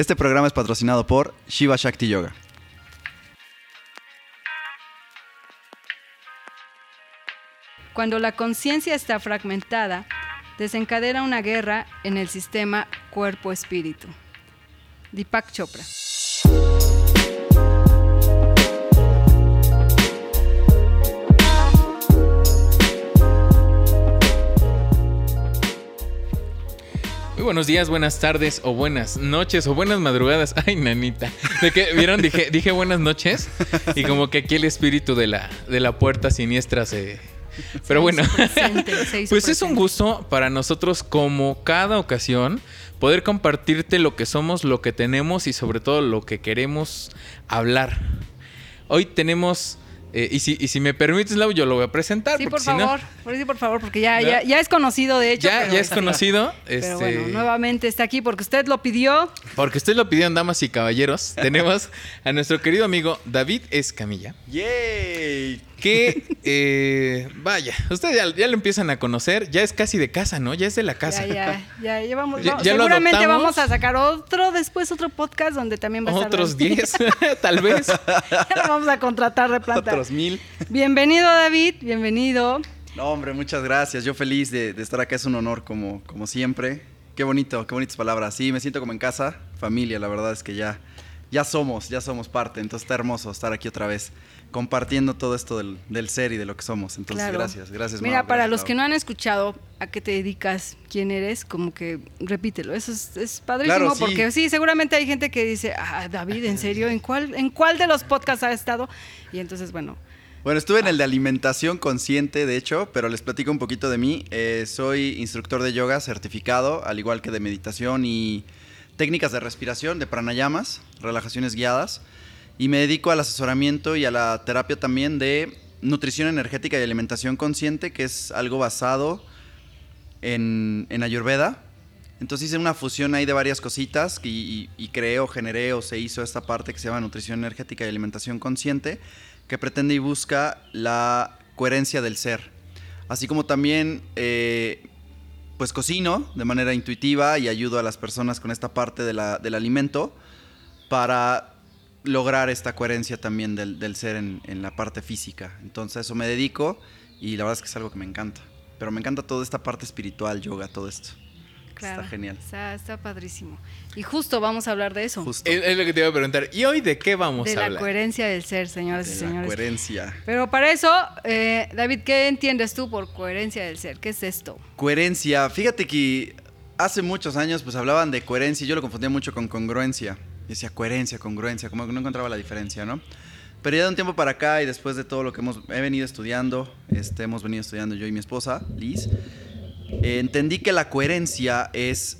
Este programa es patrocinado por Shiva Shakti Yoga. Cuando la conciencia está fragmentada, desencadena una guerra en el sistema cuerpo-espíritu. Deepak Chopra. Muy buenos días, buenas tardes o buenas noches o buenas madrugadas. Ay, nanita. ¿De qué vieron? Dije, dije buenas noches y como que aquí el espíritu de la, de la puerta siniestra se... Pero bueno, pues es un gusto para nosotros como cada ocasión poder compartirte lo que somos, lo que tenemos y sobre todo lo que queremos hablar. Hoy tenemos, eh, y, si, y si me permites, Lau, yo lo voy a presentar. Sí, por si no- favor, por, sí, por favor, porque ya, ¿No? ya, ya es conocido, de hecho. ya, pero ya es este, conocido. Pero este, bueno, nuevamente está aquí porque usted lo pidió. Porque ustedes lo pidieron, damas y caballeros. Tenemos a nuestro querido amigo David Escamilla. ¡Yay! Que, eh, vaya, ustedes ya, ya lo empiezan a conocer. Ya es casi de casa, ¿no? Ya es de la casa. Ya, ya, ya, ya vamos. Ya- seguramente vamos a sacar otro, después otro podcast donde también va a estar. Otros David. 10, tal vez. ya lo vamos a contratar de planta. Otros mil. Bienvenido, David, bienvenido. No, hombre, muchas gracias. Yo feliz de, de estar acá. Es un honor, como, como siempre. Qué bonito, qué bonitas palabras. Sí, me siento como en casa, familia. La verdad es que ya, ya somos, ya somos parte. Entonces está hermoso estar aquí otra vez compartiendo todo esto del, del ser y de lo que somos. Entonces, Claro. gracias, gracias. Mira, Mau, para gracias, los que no han escuchado a qué te dedicas, quién eres, como que repítelo. Eso es, es padrísimo Claro, sí. porque sí, seguramente hay gente que dice, ah, David, ¿en serio? ¿En cuál, ¿En cuál de los podcasts ha estado? Y entonces, bueno, Bueno, estuve en el de alimentación consciente, de hecho, pero les platico un poquito de mí. Eh, soy instructor de yoga certificado, al igual que de meditación y técnicas de respiración, de pranayamas, relajaciones guiadas. Y me dedico al asesoramiento y a la terapia también de nutrición energética y alimentación consciente, que es algo basado en, en Ayurveda. Entonces hice una fusión ahí de varias cositas y, y, creé o generé o se hizo esta parte que se llama nutrición energética y alimentación consciente, que pretende y busca la coherencia del ser. Así como también, eh, pues cocino de manera intuitiva y ayudo a las personas con esta parte de la- del alimento para lograr esta coherencia también del, del ser en, en la parte física. Entonces a eso me dedico y la verdad es que es algo que me encanta. Pero me encanta toda esta parte espiritual, yoga, todo esto. claro. Está genial. Está, está padrísimo. Y justo vamos a hablar de eso. Justo. Es, es lo que te iba a preguntar. ¿Y hoy de qué vamos de a la hablar? coherencia del ser, señoras y de la señores. coherencia. Pero para eso, eh, David, ¿qué entiendes tú por coherencia del ser? ¿Qué es esto? Coherencia. Fíjate que hace muchos años pues hablaban de coherencia y yo lo confundía mucho con congruencia. Decía coherencia, congruencia, como que no encontraba la diferencia, ¿no? Pero ya de un tiempo para acá y después de todo lo que hemos he venido estudiando, este, hemos venido estudiando yo y mi esposa, Liz, eh, entendí que la coherencia es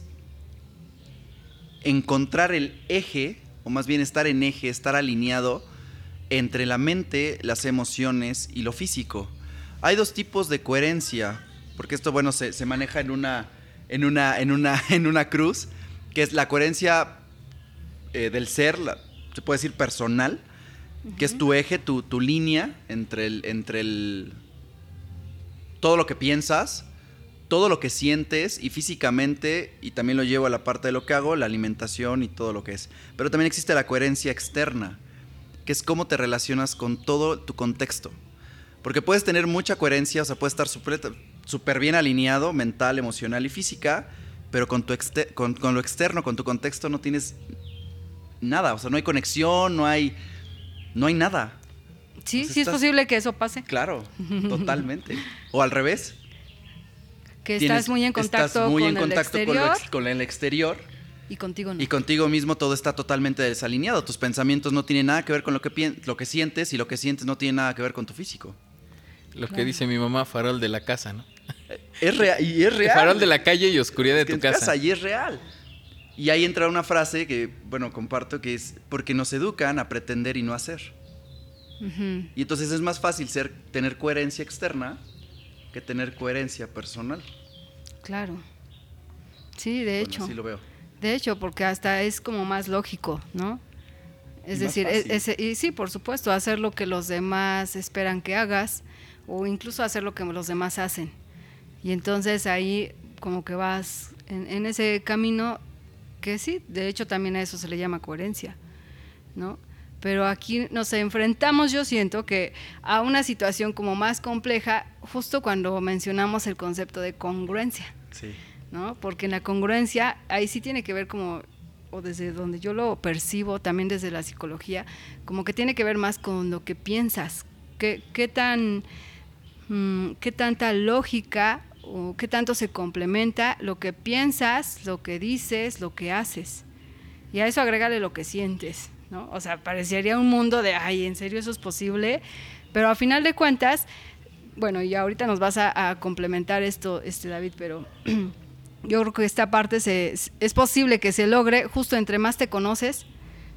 encontrar el eje, o más bien estar en eje, estar alineado entre la mente, las emociones y lo físico. Hay dos tipos de coherencia, porque esto, bueno, se, se maneja en una, en, una, en, una, en una cruz, que es la coherencia eh, del ser, la- se puede decir personal, que es tu eje, tu, tu línea entre el, entre el... todo lo que piensas, todo lo que sientes y físicamente, y también lo llevo a la parte de lo que hago, la alimentación y todo lo que es. Pero también existe la coherencia externa, que es cómo te relacionas con todo tu contexto. Porque puedes tener mucha coherencia, o sea, puedes estar súper bien alineado, mental, emocional y física, pero con, tu con, con lo externo, con tu contexto, no tienes nada. O sea, no hay conexión, no hay, no hay nada. Sí, sí es posible que eso pase. Claro, totalmente. O al revés. Que tienes- estás muy en contacto estás muy con en el contacto con, exterior con el exterior y contigo no. y contigo mismo todo está totalmente desalineado. Tus pensamientos no tienen nada que ver con lo que, lo que sientes y lo que sientes no tiene nada que ver con tu físico. Lo que dice mi mamá, farol de la casa, ¿no? Es real. Y es real. Farol de la calle y oscuridad de Es que tu en casa. y es real. Y ahí entra una frase que, bueno, comparto, que es porque nos educan a pretender y no hacer. Y entonces es más fácil ser, tener coherencia externa que tener coherencia personal. Claro. Sí, de Bueno, hecho. así lo veo. De hecho, porque hasta es como más lógico, ¿no? Es Y decir, es- fácil. es- y sí, por supuesto, hacer lo que los demás esperan que hagas o incluso hacer lo que los demás hacen. Y entonces ahí como que vas en, en ese camino que sí, de hecho también a eso se le llama coherencia, ¿no? Pero aquí nos enfrentamos, yo siento que a una situación como más compleja, justo cuando mencionamos el concepto de congruencia, Sí. ¿no? Porque en la congruencia ahí sí tiene que ver como o desde donde yo lo percibo, también desde la psicología, como que tiene que ver más con lo que piensas, qué, qué tan, mm, qué tanta lógica o qué tanto se complementa lo que piensas, lo que dices, lo que haces. Y a eso agrégale lo que sientes, ¿no? O sea, parecería un mundo de, ay, ¿en serio eso es posible? Pero a final de cuentas, bueno, y ahorita nos vas a, complementar esto, este David, pero yo creo que esta parte se, es posible que se logre justo entre más te conoces,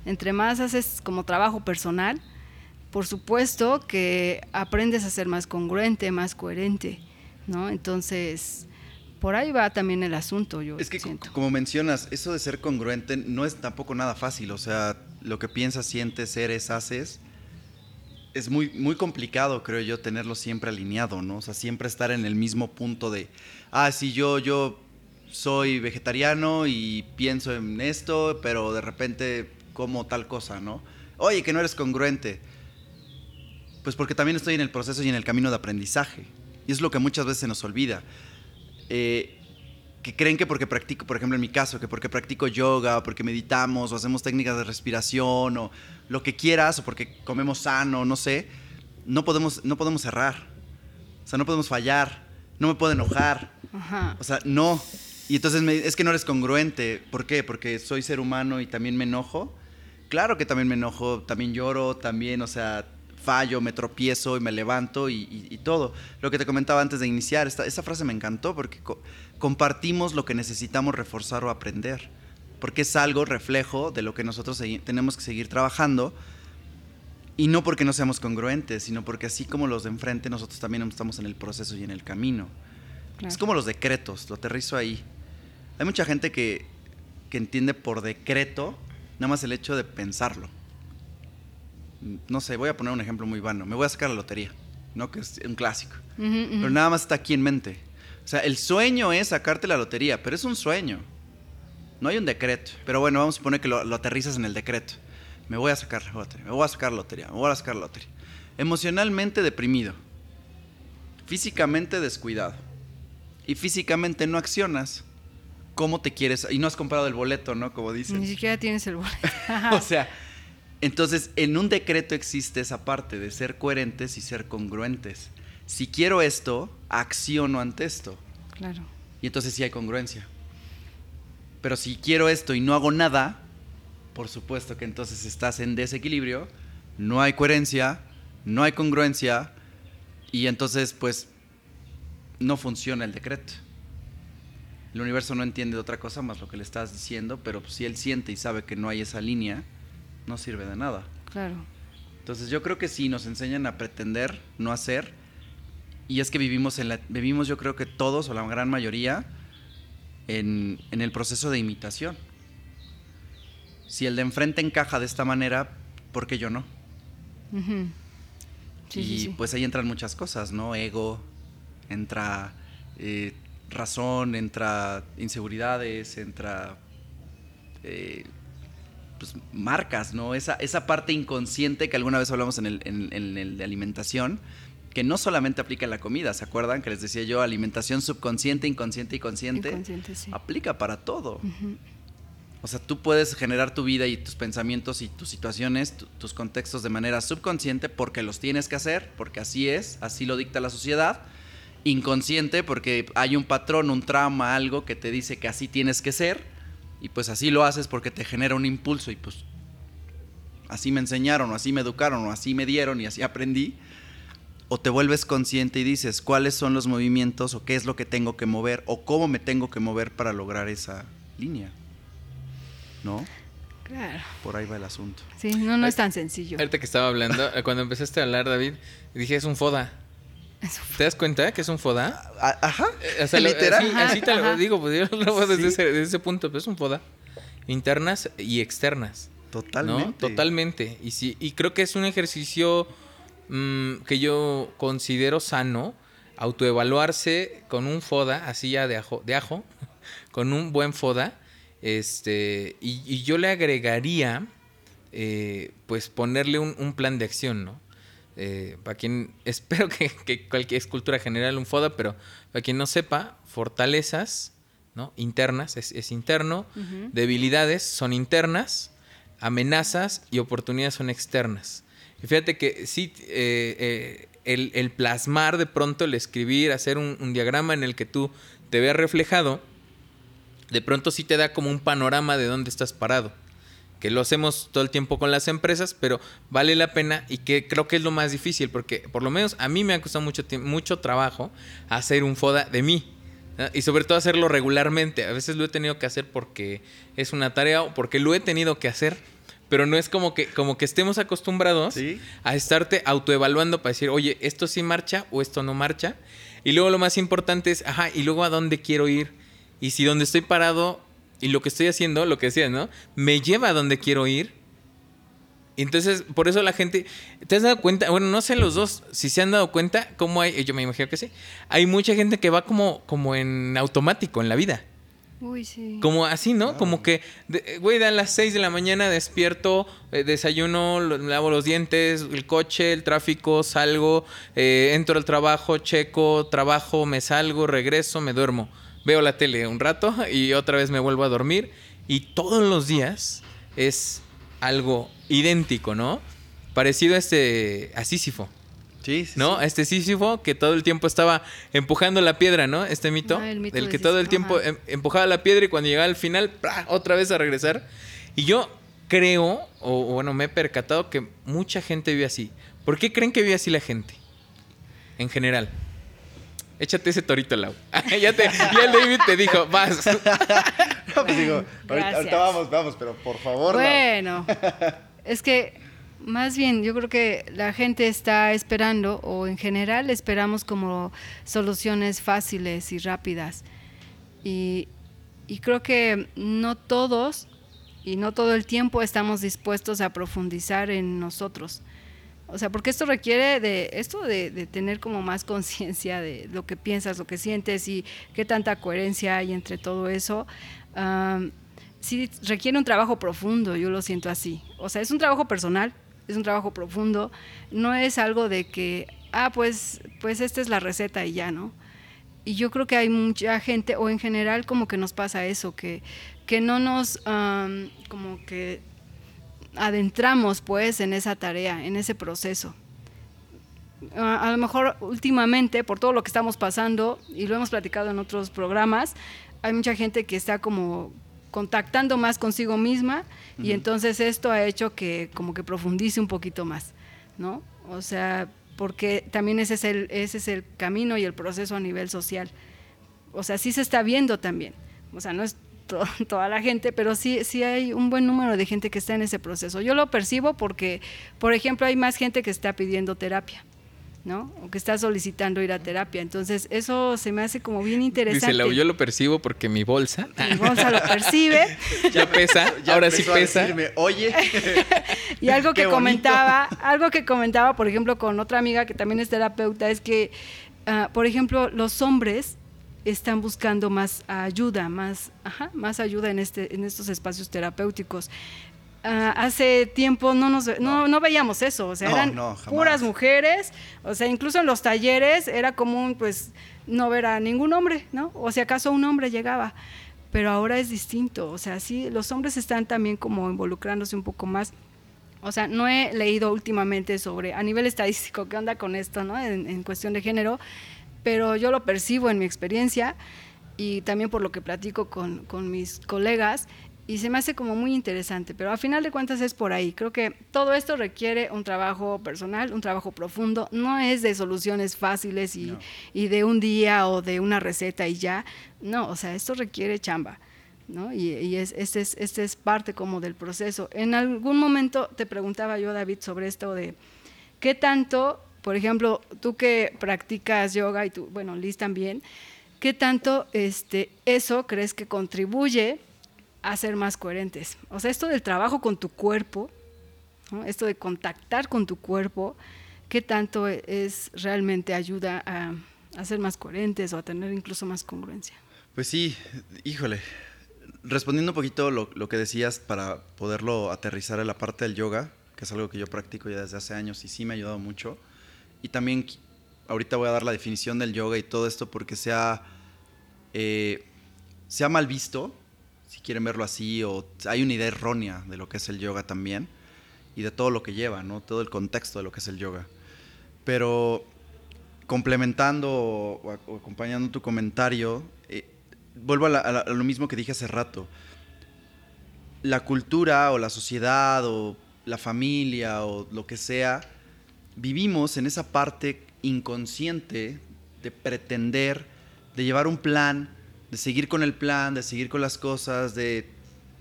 entre más haces como trabajo personal, por supuesto que aprendes a ser más congruente, más coherente, ¿no? Entonces, por ahí va también el asunto, yo Es que siento. como mencionas, eso de ser congruente no es tampoco nada fácil. O sea, lo que piensas, sientes, eres, haces, es muy, muy complicado, creo yo, tenerlo siempre alineado, ¿no? O sea, siempre estar en el mismo punto de, ah, sí, yo, yo soy vegetariano y pienso en esto, pero de repente como tal cosa, ¿no? Oye, que no eres congruente. Pues porque también estoy en el proceso y en el camino de aprendizaje. Y es lo que muchas veces se nos olvida. Eh, que creen que porque practico, por ejemplo en mi caso, que porque practico yoga, o porque meditamos, o hacemos técnicas de respiración, o lo que quieras, o porque comemos sano, no sé, no podemos, no podemos errar. O sea, no podemos fallar, no me puedo enojar. Ajá. O sea, no. Y entonces me- es que no eres congruente. ¿Por qué? Porque soy ser humano y también me enojo. Claro que también me enojo, también lloro, también, o sea, fallo, me tropiezo y me levanto y, y- y todo. Lo que te comentaba antes de iniciar, esta, esa frase me encantó porque co- compartimos lo que necesitamos reforzar o aprender. Porque es algo reflejo de lo que nosotros tenemos que seguir trabajando. Y no porque no seamos congruentes, sino porque así como los de enfrente, nosotros también estamos en el proceso y en el camino. claro. Es como los decretos, lo aterrizo ahí. Hay mucha gente que, que entiende por decreto nada más el hecho de pensarlo. No sé, voy a poner un ejemplo muy vano. Me voy a sacar la lotería, ¿no? Que es un clásico. Pero nada más está aquí en mente. O sea, el sueño es sacarte la lotería, pero es un sueño. No hay un decreto. Pero bueno, vamos a suponer que lo, lo aterrizas en el decreto. Me voy a sacar la lotería, me voy a sacar la lotería, me voy a sacar la lotería. Emocionalmente deprimido. Físicamente descuidado. Y físicamente no accionas. ¿Cómo te quieres? Y no has comprado el boleto, ¿no? Como dicen. Ni siquiera tienes el boleto. o sea, entonces en un decreto existe esa parte de ser coherentes y ser congruentes. Si quiero esto, acciono ante esto. claro. Y entonces sí hay congruencia. Pero si quiero esto y no hago nada, por supuesto que entonces estás en desequilibrio, no hay coherencia, no hay congruencia y entonces pues no funciona el decreto. El universo no entiende de otra cosa más lo que le estás diciendo, pero si él siente y sabe que no hay esa línea, no sirve de nada. Claro. Entonces yo creo que sí nos enseñan a pretender, no hacer. Y es que vivimos en la, vivimos yo creo que todos o la gran mayoría en, en el proceso de imitación. Si el de enfrente encaja de esta manera, ¿por qué yo no? Sí, y sí, sí. pues ahí entran muchas cosas, ¿no? Ego, entra eh, razón, entra inseguridades, entra eh, pues, marcas, ¿no? Esa, esa parte inconsciente que alguna vez hablamos en el, en- en el de alimentación, que no solamente aplica en la comida, ¿se acuerdan? Que les decía yo, alimentación subconsciente, inconsciente y consciente. Inconsciente, sí. Aplica para todo. O sea, tú puedes generar tu vida y tus pensamientos y tus situaciones, tu- tus contextos de manera subconsciente porque los tienes que hacer, porque así es, así lo dicta la sociedad. Inconsciente porque hay un patrón, un trauma, algo que te dice que así tienes que ser y pues así lo haces porque te genera un impulso y pues así me enseñaron o así me educaron o así me dieron y así aprendí. O te vuelves consciente y dices cuáles son los movimientos o qué es lo que tengo que mover o cómo me tengo que mover para lograr esa línea. ¿No? Claro. Por ahí va el asunto. Sí, no, no es tan sencillo. Ahorita que estaba hablando, cuando empezaste a hablar, David, dije, es un foda. ¿Te das cuenta que es un foda? A- Ajá. Eh, o sea, lo- Literal. Así, así te lo digo, pues yo lo veo desde, Sí. ese, desde ese punto, pero es un foda. Internas y externas. Totalmente. ¿no? Totalmente. Y sí, y creo que es un ejercicio mm, que yo considero sano, autoevaluarse con un foda, así ya de ajo, de ajo, con un buen foda, Este, y, yo le agregaría, eh, pues ponerle un, plan de acción, ¿no? Eh, para quien, espero que, cualquier escultura general un FODA, pero para quien no sepa, fortalezas, ¿no? Internas, es, interno, debilidades son internas, amenazas y oportunidades son externas. Y fíjate que sí, eh, el, plasmar de pronto, el escribir, hacer un, un diagrama en el que tú te veas reflejado, de pronto sí te da como un panorama de dónde estás parado. Que lo hacemos todo el tiempo con las empresas, pero vale la pena y que creo que es lo más difícil, porque por lo menos a mí me ha costado mucho, mucho trabajo hacer un FODA de mí. Y sobre todo hacerlo regularmente. A veces lo he tenido que hacer porque es una tarea o porque lo he tenido que hacer. Pero no es como que, como que estemos acostumbrados a estarte autoevaluando para decir, oye, esto sí marcha o esto no marcha. Y luego lo más importante es, ajá, y luego a dónde quiero ir y si donde estoy parado y lo que estoy haciendo, lo que decías, ¿no? Me lleva a donde quiero ir. Entonces, por eso la gente, ¿te has dado cuenta? Bueno, no sé los dos, si se han dado cuenta, cómo hay, yo me imagino que sí, hay mucha gente que va como, como en automático en la vida. Uy, sí. Como así, ¿no? Como que, güey, a las 6 de la mañana despierto, eh, desayuno, lavo los dientes, el coche, el tráfico, salgo, eh, entro al trabajo, checo, trabajo, me salgo, regreso, me duermo veo la tele un rato y otra vez me vuelvo a dormir. Y todos los días es algo idéntico, ¿no? Parecido a este a Sísifo. Sí, sí, ¿No? Este Sísifo que todo el tiempo estaba empujando la piedra, ¿no? Este mito. Ah, el del que todo el tiempo em, empujaba la piedra y cuando llegaba al final, otra vez a regresar. Y yo creo, o, bueno, me he percatado que mucha gente vive así. ¿Por qué creen que vive así la gente? En general. Échate ese torito, Lau. ya, te, ya el David te dijo, vas. no, pues digo, ahorita, vamos, vamos, pero por favor. Bueno, es que más bien yo creo que la gente está esperando, o en general esperamos como soluciones fáciles y rápidas. Y, y creo que no todos y no todo el tiempo estamos dispuestos a profundizar en nosotros. O sea, porque esto requiere de esto de, tener como más conciencia de lo que piensas, lo que sientes y qué tanta coherencia hay entre todo eso. sí requiere un trabajo profundo, yo lo siento así. O sea, es un trabajo personal, es un trabajo profundo, no es algo de que, ah, pues, pues esta es la receta y ya, ¿no? Y yo creo que hay mucha gente, o en general como que nos pasa eso, que, que no nos, como que adentramos pues en esa tarea, en ese proceso. A, lo mejor últimamente, por todo lo que estamos pasando, y lo hemos platicado en otros programas, hay mucha gente que está como contactando más consigo misma y entonces esto ha hecho que como que profundice un poquito más, ¿no? O sea, porque también ese es el, ese es el camino y el proceso a nivel social. O sea, sí se está viendo también. O sea, no es toda la gente, pero sí, sí hay un buen número de gente que está en ese proceso. Yo lo percibo porque, por ejemplo, hay más gente que está pidiendo terapia. ¿no? O que está solicitando ir a terapia. Entonces, eso se me hace como bien interesante. Dice, yo lo percibo porque mi bolsa. Mi bolsa lo percibe. ya pesa, ahora sí pesa. Oye. y algo que comentaba, algo que comentaba, por ejemplo, con otra amiga que también es terapeuta, es que, ah, por ejemplo, los hombres están buscando más ayuda, más, más ayuda en, este, en estos espacios terapéuticos. Ah, hace tiempo no, nos, no. veíamos eso, o sea, eran puras mujeres, o sea, incluso en los talleres era común pues no ver a ningún hombre, ¿no? O si acaso un hombre llegaba, pero ahora es distinto, o sea, sí, los hombres están también como involucrándose un poco más. O sea, no he leído últimamente sobre, a nivel estadístico, qué onda con esto, ¿no? En, en cuestión de género, pero yo lo percibo en mi experiencia y también por lo que platico con, con mis colegas y se me hace como muy interesante, pero a final de cuentas es por ahí. Creo que todo esto requiere un trabajo personal, un trabajo profundo, no es de soluciones fáciles y, y, de un día o de una receta y ya, no, o sea, esto requiere chamba. ¿no? Y, y es, este, es, este es parte como del proceso. En algún momento te preguntaba yo, David, sobre esto de qué tanto por ejemplo, tú que practicas yoga y tú, bueno, Liz también, ¿qué tanto este, eso crees que contribuye a ser más coherentes? O sea, esto del trabajo con tu cuerpo, esto de contactar con tu cuerpo, ¿qué tanto es realmente ayuda a, ser más coherentes o a tener incluso más congruencia? Pues sí, híjole, respondiendo un poquito lo, lo que decías para poderlo aterrizar en la parte del yoga, que es algo que yo practico ya desde hace años y sí me ha ayudado mucho. Y también ahorita voy a dar la definición del yoga y todo esto porque sea, eh, sea mal visto, si quieren verlo así, o hay una idea errónea de lo que es el yoga también y de todo lo que lleva, ¿no? Todo el contexto de lo que es el yoga. Pero complementando o- o acompañando tu comentario, eh, vuelvo a, la- a la- a lo mismo que dije hace rato. La cultura o la sociedad o la familia o lo que sea, vivimos en esa parte inconsciente de pretender, de llevar un plan, de seguir con el plan, de seguir con las cosas, de,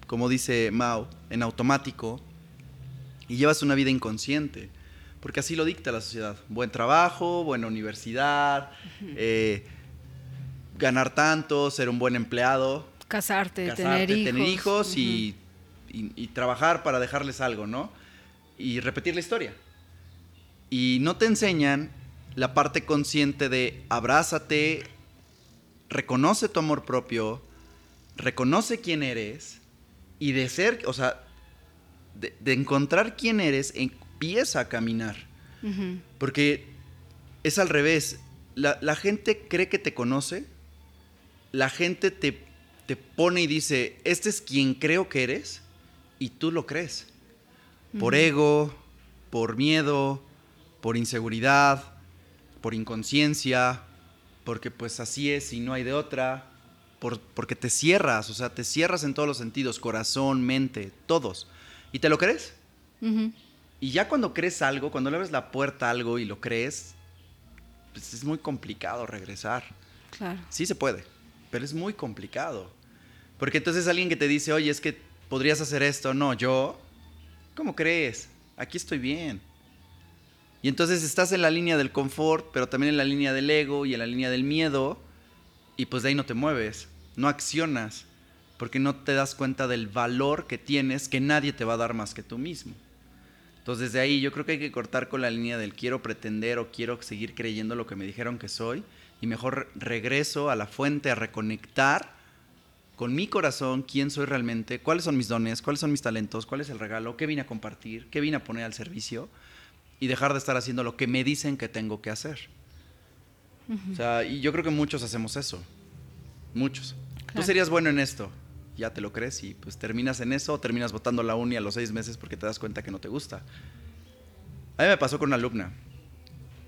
como dice Mao, en automático, y llevas una vida inconsciente, porque así lo dicta la sociedad. Buen trabajo, buena universidad, eh, ganar tanto, ser un buen empleado, Casarte, casarte, tener hijos. tener hijos Ujú. y, y- y trabajar para dejarles algo, ¿no? Y repetir la historia. Y no te enseñan la parte consciente de abrázate, reconoce tu amor propio, reconoce quién eres y de ser, o sea, de, de encontrar quién eres, empieza a caminar. Porque es al revés. La, la gente cree que te conoce. La gente te, te pone y dice, este es quien creo que eres. Y tú lo crees. Por ego, por miedo, por inseguridad, por inconsciencia. Porque pues así es y no hay de otra. Por, porque te cierras, o sea, te cierras en todos los sentidos. Corazón, mente, todos. ¿Y te lo crees? Y ya cuando crees algo, cuando le abres la puerta a algo y lo crees, pues es muy complicado regresar. Claro. Sí se puede, pero es muy complicado. Porque entonces alguien que te dice, oye, es que podrías hacer esto, no, yo, ¿cómo crees? Aquí estoy bien. Y entonces estás en la línea del confort, pero también en la línea del ego y en la línea del miedo, y pues de ahí no te mueves, no accionas, porque no te das cuenta del valor que tienes que nadie te va a dar más que tú mismo. Entonces desde ahí yo creo que hay que cortar con la línea del quiero pretender o quiero seguir creyendo lo que me dijeron que soy y mejor regreso a la fuente a reconectar con mi corazón quién soy realmente, cuáles son mis dones, cuáles son mis talentos, cuál es el regalo, qué vine a compartir, qué vine a poner al servicio y dejar de estar haciendo lo que me dicen que tengo que hacer. O sea, y yo creo que muchos hacemos eso. Muchos. Tú serías bueno en esto. Ya te lo crees y pues terminas en eso o terminas votando la uni a los seis meses porque te das cuenta que no te gusta. A mí me pasó con una alumna.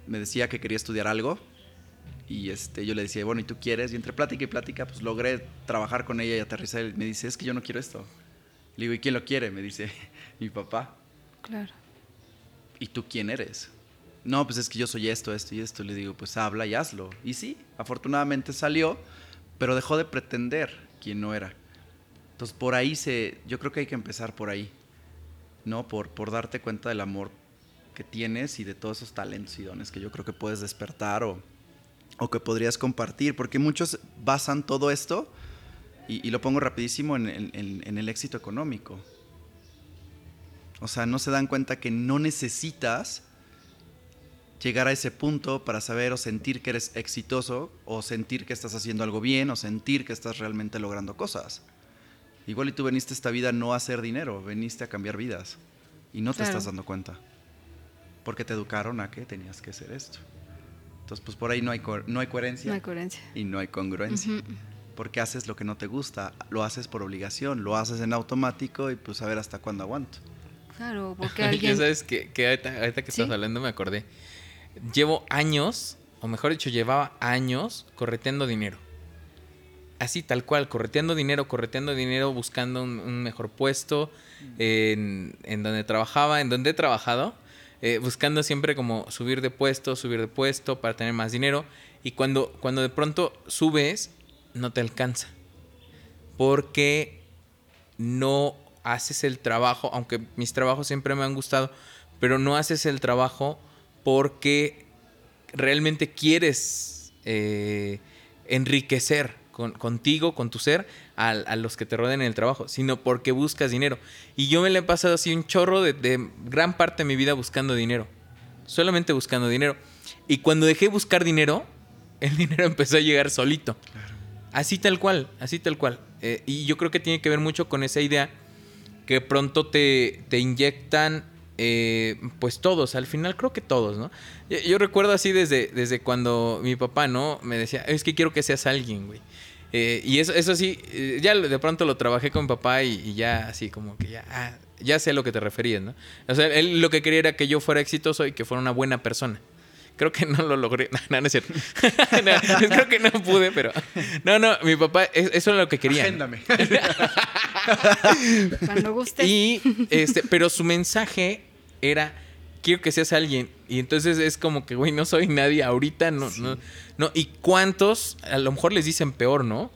Me decía que quería estudiar algo y este, yo le decía, bueno, ¿y tú quieres? Y entre plática y plática, pues logré trabajar con ella y aterrizar. Y me dice, es que yo no quiero esto. Le digo, ¿y quién lo quiere? Me dice, mi papá. Claro. ¿Y tú quién eres? No, pues es que yo soy esto, esto y esto. Le digo, pues habla y hazlo. Y sí, afortunadamente salió, pero dejó de pretender quién no era. Entonces por ahí se, yo creo que hay que empezar por ahí, ¿no? Por, por darte cuenta del amor que tienes y de todos esos talentos y dones que yo creo que puedes despertar o, o que podrías compartir, porque muchos basan todo esto, y, lo pongo rapidísimo, en el éxito económico. O sea, no se dan cuenta que no necesitas llegar a ese punto para saber o sentir que eres exitoso o sentir que estás haciendo algo bien o sentir que estás realmente logrando cosas. Igual y tú veniste a esta vida no a hacer dinero, veniste a cambiar vidas y no te estás dando cuenta. Porque te educaron a que tenías que hacer esto. Entonces, pues por ahí no hay, no hay coherencia No hay coherencia. y no hay congruencia. Porque haces lo que no te gusta, lo haces por obligación, lo haces en automático y pues a ver hasta cuándo aguanto. Claro, porque Ya alguien... sabes que, que ahorita, ahorita que ¿Sí? estás hablando me acordé. Llevo años, o mejor dicho, llevaba años correteando dinero. Así, tal cual, correteando dinero, correteando dinero, buscando un, un mejor puesto en, en donde trabajaba, en donde he trabajado, eh, buscando siempre como subir de puesto, subir de puesto para tener más dinero. Y cuando, cuando de pronto subes, no te alcanza. Porque no haces el trabajo, aunque mis trabajos siempre me han gustado, pero no haces el trabajo porque realmente quieres eh, enriquecer con- contigo, con tu ser, a, a los que te rodean en el trabajo, sino porque buscas dinero. Y yo me le he pasado así un chorro de, de gran parte de mi vida buscando dinero, solamente buscando dinero. Y cuando dejé de buscar dinero, el dinero empezó a llegar solito. Así tal cual, así tal cual. Eh, y yo creo que tiene que ver mucho con esa idea que pronto te, te inyectan, eh, pues todos, al final creo que todos, ¿no? Yo, recuerdo así desde, desde cuando mi papá, ¿no? Me decía, es que quiero que seas alguien, güey. Eh, y eso, eso sí, eh, ya de pronto lo trabajé con mi papá y, y ya así como que ya, ah, ya sé a lo que te referías, ¿no? O sea, él lo que quería era que yo fuera exitoso y que fuera una buena persona. Creo que no lo logré. No, no es cierto. No, creo que no pude, pero. No, no, mi papá, es- eso era lo que quería. Agéndame. Cuando guste. Y este, pero su mensaje era quiero que seas alguien. Y entonces es como que, güey, no soy nadie ahorita, no, no, no. Y cuántos, a lo mejor les dicen peor, ¿no?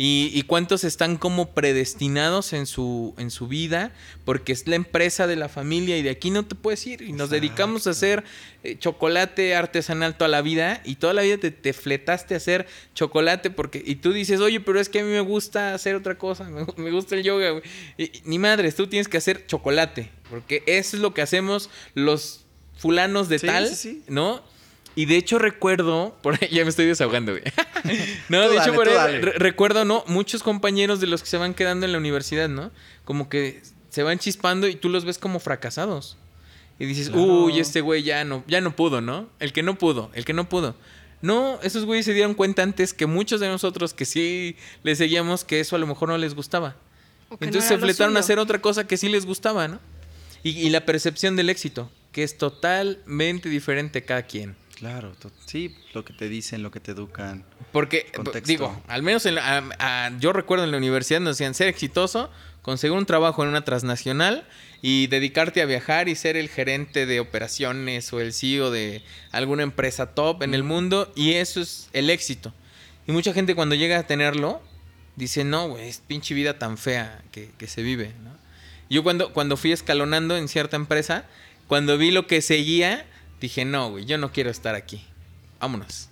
Y, y cuántos están como predestinados en su, en su vida, porque es la empresa de la familia y de aquí no te puedes ir. Y nos dedicamos a hacer eh, chocolate artesanal toda la vida y toda la vida te, te fletaste a hacer chocolate porque y tú dices, oye, pero es que a mí me gusta hacer otra cosa, me, me gusta el yoga, güey. Y- y ni madres, tú tienes que hacer chocolate, porque eso es lo que hacemos los fulanos de Sí, tal, sí, sí. ¿no? Y de hecho recuerdo, por ahí ya me estoy desahogando, güey. no, Tú de dale, hecho por re- recuerdo, ¿no? Muchos compañeros de los que se van quedando en la universidad, ¿no? Como que se van chispando y tú los ves como fracasados. Y dices, Claro. uy, este güey ya no, ya no pudo, ¿no? El que no pudo, el que no pudo. No, esos güeyes se dieron cuenta antes que muchos de nosotros que sí les seguíamos que eso a lo mejor no les gustaba. No Entonces se fletaron a hacer otra cosa que sí les gustaba, ¿no? Y, y la percepción del éxito, que es totalmente diferente cada quien. Claro, sí, lo que te dicen, lo que te educan. Porque, Contexto. digo, al menos en la- a- a- yo recuerdo en la universidad nos decían ser exitoso, conseguir un trabajo en una transnacional y dedicarte a viajar y ser el gerente de operaciones o el CEO de alguna empresa top en el mundo y eso es el éxito. Y mucha gente cuando llega a tenerlo dice, no, güey, es pinche vida tan fea que, que se vive, ¿no? Yo cuando, cuando fui escalonando en cierta empresa, cuando vi lo que seguía, dije, no, güey, yo no quiero estar aquí. Vámonos.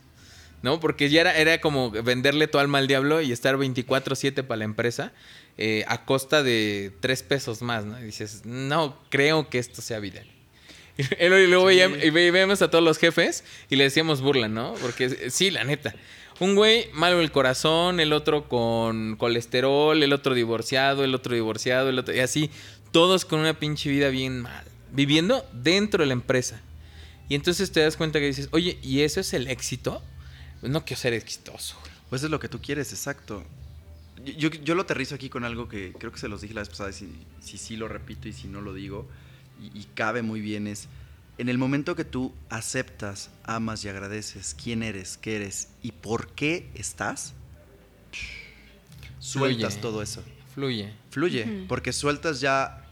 ¿No? Porque ya era, era como venderle tu alma al diablo y estar 24-7 para la empresa eh, a costa de 3 pesos más, ¿no? Y dices, no creo que esto sea vida. Y luego Sí. veíamos, y ve- veíamos a todos los jefes y le decíamos burla, ¿no? Porque sí, la neta. Un güey malo el corazón, el otro con colesterol, el otro divorciado, el otro divorciado, el otro... Y así, todos con una pinche vida bien mal. Viviendo dentro de la empresa. Y entonces te das cuenta que dices, oye, ¿y eso es el éxito? Pues no quiero ser exitoso. Pues es lo que tú quieres, exacto. Yo, yo- yo lo aterrizo aquí con algo que creo que se los dije la vez pasada, y si, si sí lo repito y si no lo digo, y, y cabe muy bien, es en el momento que tú aceptas, amas y agradeces quién eres, qué eres y por qué estás, sueltas Fluye. todo eso. Fluye. Fluye, porque sueltas ya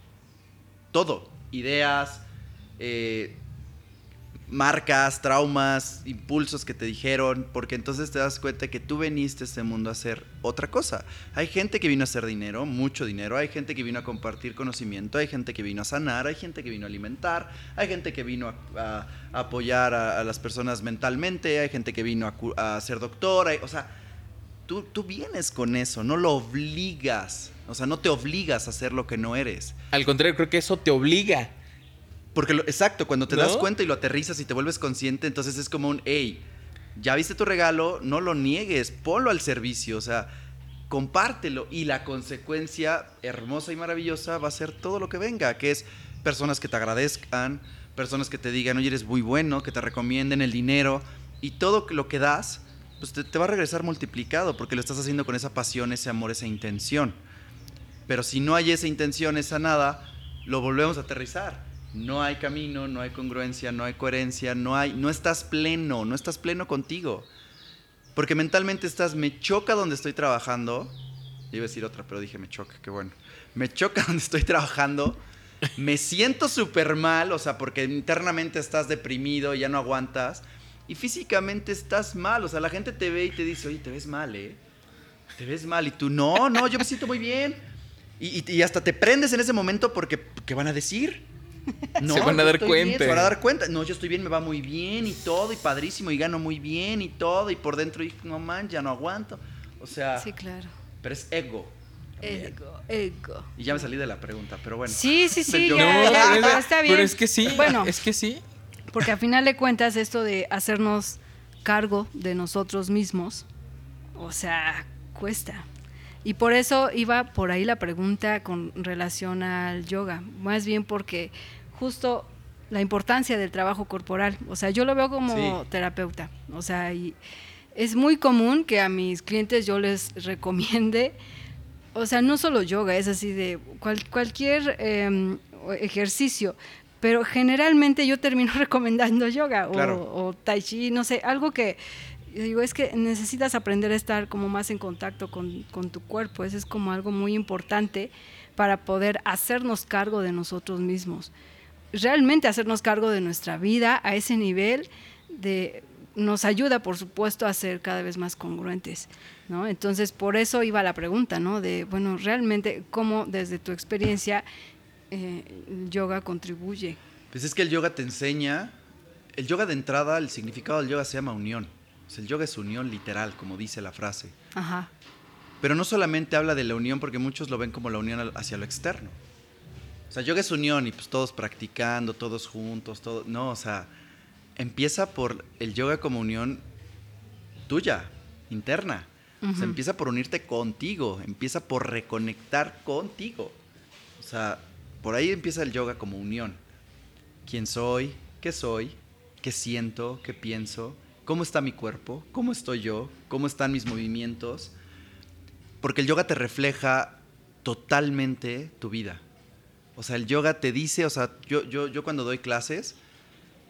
todo, ideas, eh, marcas, traumas, impulsos que te dijeron, porque entonces te das cuenta que tú veniste a este mundo a hacer otra cosa. Hay gente que vino a hacer dinero, mucho dinero, hay gente que vino a compartir conocimiento, hay gente que vino a sanar, hay gente que vino a alimentar, hay gente que vino a, apoyar a, las personas mentalmente, hay gente que vino a, a ser doctor, hay- o sea, tú, tú vienes con eso, no lo obligas, o sea, no te obligas a hacer lo que no eres. Al contrario, creo que eso te obliga. Porque, lo- exacto, cuando te ¿No? das cuenta y lo aterrizas y te vuelves consciente, entonces es como un, hey, ya viste tu regalo, no lo niegues, ponlo al servicio, o sea, compártelo. Y la consecuencia hermosa y maravillosa va a ser todo lo que venga, que es personas que te agradezcan, personas que te digan, oye, eres muy bueno, que te recomienden el dinero y todo lo que das, pues te, te va a regresar multiplicado porque lo estás haciendo con esa pasión, ese amor, esa intención. Pero si no hay esa intención, esa nada, lo volvemos a aterrizar. No hay camino, no hay congruencia, no hay coherencia, no hay, no estás pleno, no estás pleno contigo. Porque mentalmente estás, me choca donde estoy trabajando. Iba a decir otra, pero dije me choca, qué bueno. Me choca donde estoy trabajando. Me siento súper mal, o sea, porque internamente estás deprimido, ya no aguantas. Y físicamente estás mal, o sea, la gente te ve y te dice, oye, te ves mal, ¿eh? Te ves mal. Y tú, no, no, yo me siento muy bien. Y, y- y hasta te prendes en ese momento porque, ¿qué van a decir? Se van a dar cuenta. bien, se van a dar cuenta. No, yo estoy bien, me va muy bien y todo, y padrísimo, y gano muy bien y todo, y por dentro, y no man, ya no aguanto. O sea, Sí, claro. pero es ego. también. Ego, ego. Y ya me salí de la pregunta, pero bueno. Sí, sí, sí, Yo- ya, No, ya, pero, es, está bien. pero es que sí. Bueno, Es que sí. porque a final de cuentas esto de hacernos cargo de nosotros mismos, o sea, cuesta. Y por eso iba por ahí la pregunta con relación al yoga, más bien porque justo la importancia del trabajo corporal, o sea, yo lo veo como terapeuta, o sea, y es muy común que a mis clientes yo les recomiende, o sea, no solo yoga, es así de cualquier em, ejercicio, pero generalmente yo termino recomendando yoga o, tai chi, no sé, algo que digo, es que necesitas aprender a estar como más en contacto con, tu cuerpo, eso es como algo muy importante para poder hacernos cargo de nosotros mismos. Realmente hacernos cargo de nuestra vida a ese nivel de nos ayuda, por supuesto, a ser cada vez más congruentes. Entonces, por eso iba la pregunta, ¿no? De, bueno, realmente, ¿cómo desde tu experiencia eh, el yoga contribuye? Pues es que el yoga te enseña, el yoga de entrada, el significado del yoga se llama unión. El yoga es unión literal, como dice la frase. Ajá. Pero no solamente habla de la unión, porque muchos lo ven como la unión hacia lo externo. O sea, yoga es unión y pues todos practicando, todos juntos, todo. No, o sea, empieza por el yoga como unión tuya, interna. O sea, empieza por unirte contigo, empieza por reconectar contigo. O sea, por ahí empieza el yoga como unión. ¿Quién soy? ¿Qué soy? ¿Qué siento? ¿Qué pienso? ¿Cómo está mi cuerpo? ¿Cómo estoy yo? ¿Cómo están mis movimientos? Porque el yoga te refleja totalmente tu vida. O sea, el yoga te dice, o sea, yo, yo, yo cuando doy clases,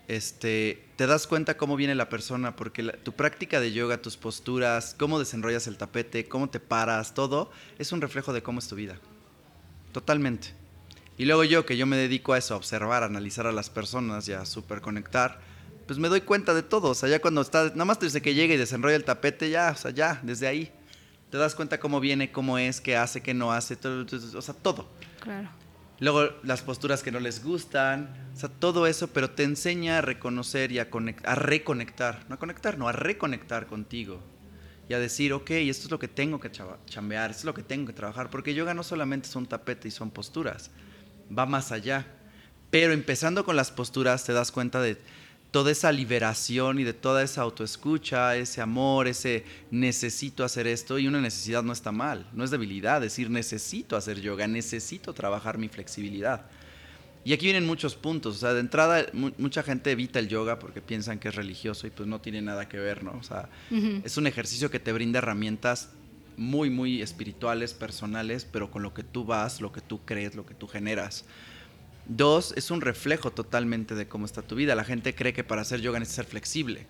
este, te das cuenta cómo viene la persona, porque tu práctica de yoga, tus posturas, cómo desenrollas el tapete, cómo te paras, todo, es un reflejo de cómo es tu vida. Totalmente. Y luego yo, que yo me dedico a eso, a observar, a analizar a las personas y a super conectar, pues me doy cuenta de todo. O sea, ya cuando está, nada más desde que llega y desenrolla el tapete, ya, o sea, ya, desde ahí. Te das cuenta cómo viene, cómo es, qué hace, qué no hace, todo, o sea, todo. Claro. Luego las posturas que no les gustan, o sea, todo eso, pero te enseña a reconocer y a, a reconectar. No a conectar, no, a reconectar contigo. Y a decir, ok, esto es lo que tengo que chambear, esto es lo que tengo que trabajar. Porque yoga no solamente es un tapete y son posturas va más allá. Pero empezando con las posturas te das cuenta de toda esa liberación y de toda esa autoescucha, ese amor, ese necesito hacer esto y una necesidad no está mal, no es debilidad, decir necesito hacer yoga, necesito trabajar mi flexibilidad. Y aquí vienen muchos puntos, o sea, de entrada mucha gente evita el yoga porque piensan que es religioso y pues no tiene nada que ver, ¿no? O sea, es un ejercicio que te brinda herramientas muy, muy espirituales, personales, pero con lo que tú vas, lo que tú crees, lo que tú generas. Dos, es un reflejo totalmente de cómo está tu vida. La gente cree que para hacer yoga necesitas ser flexible.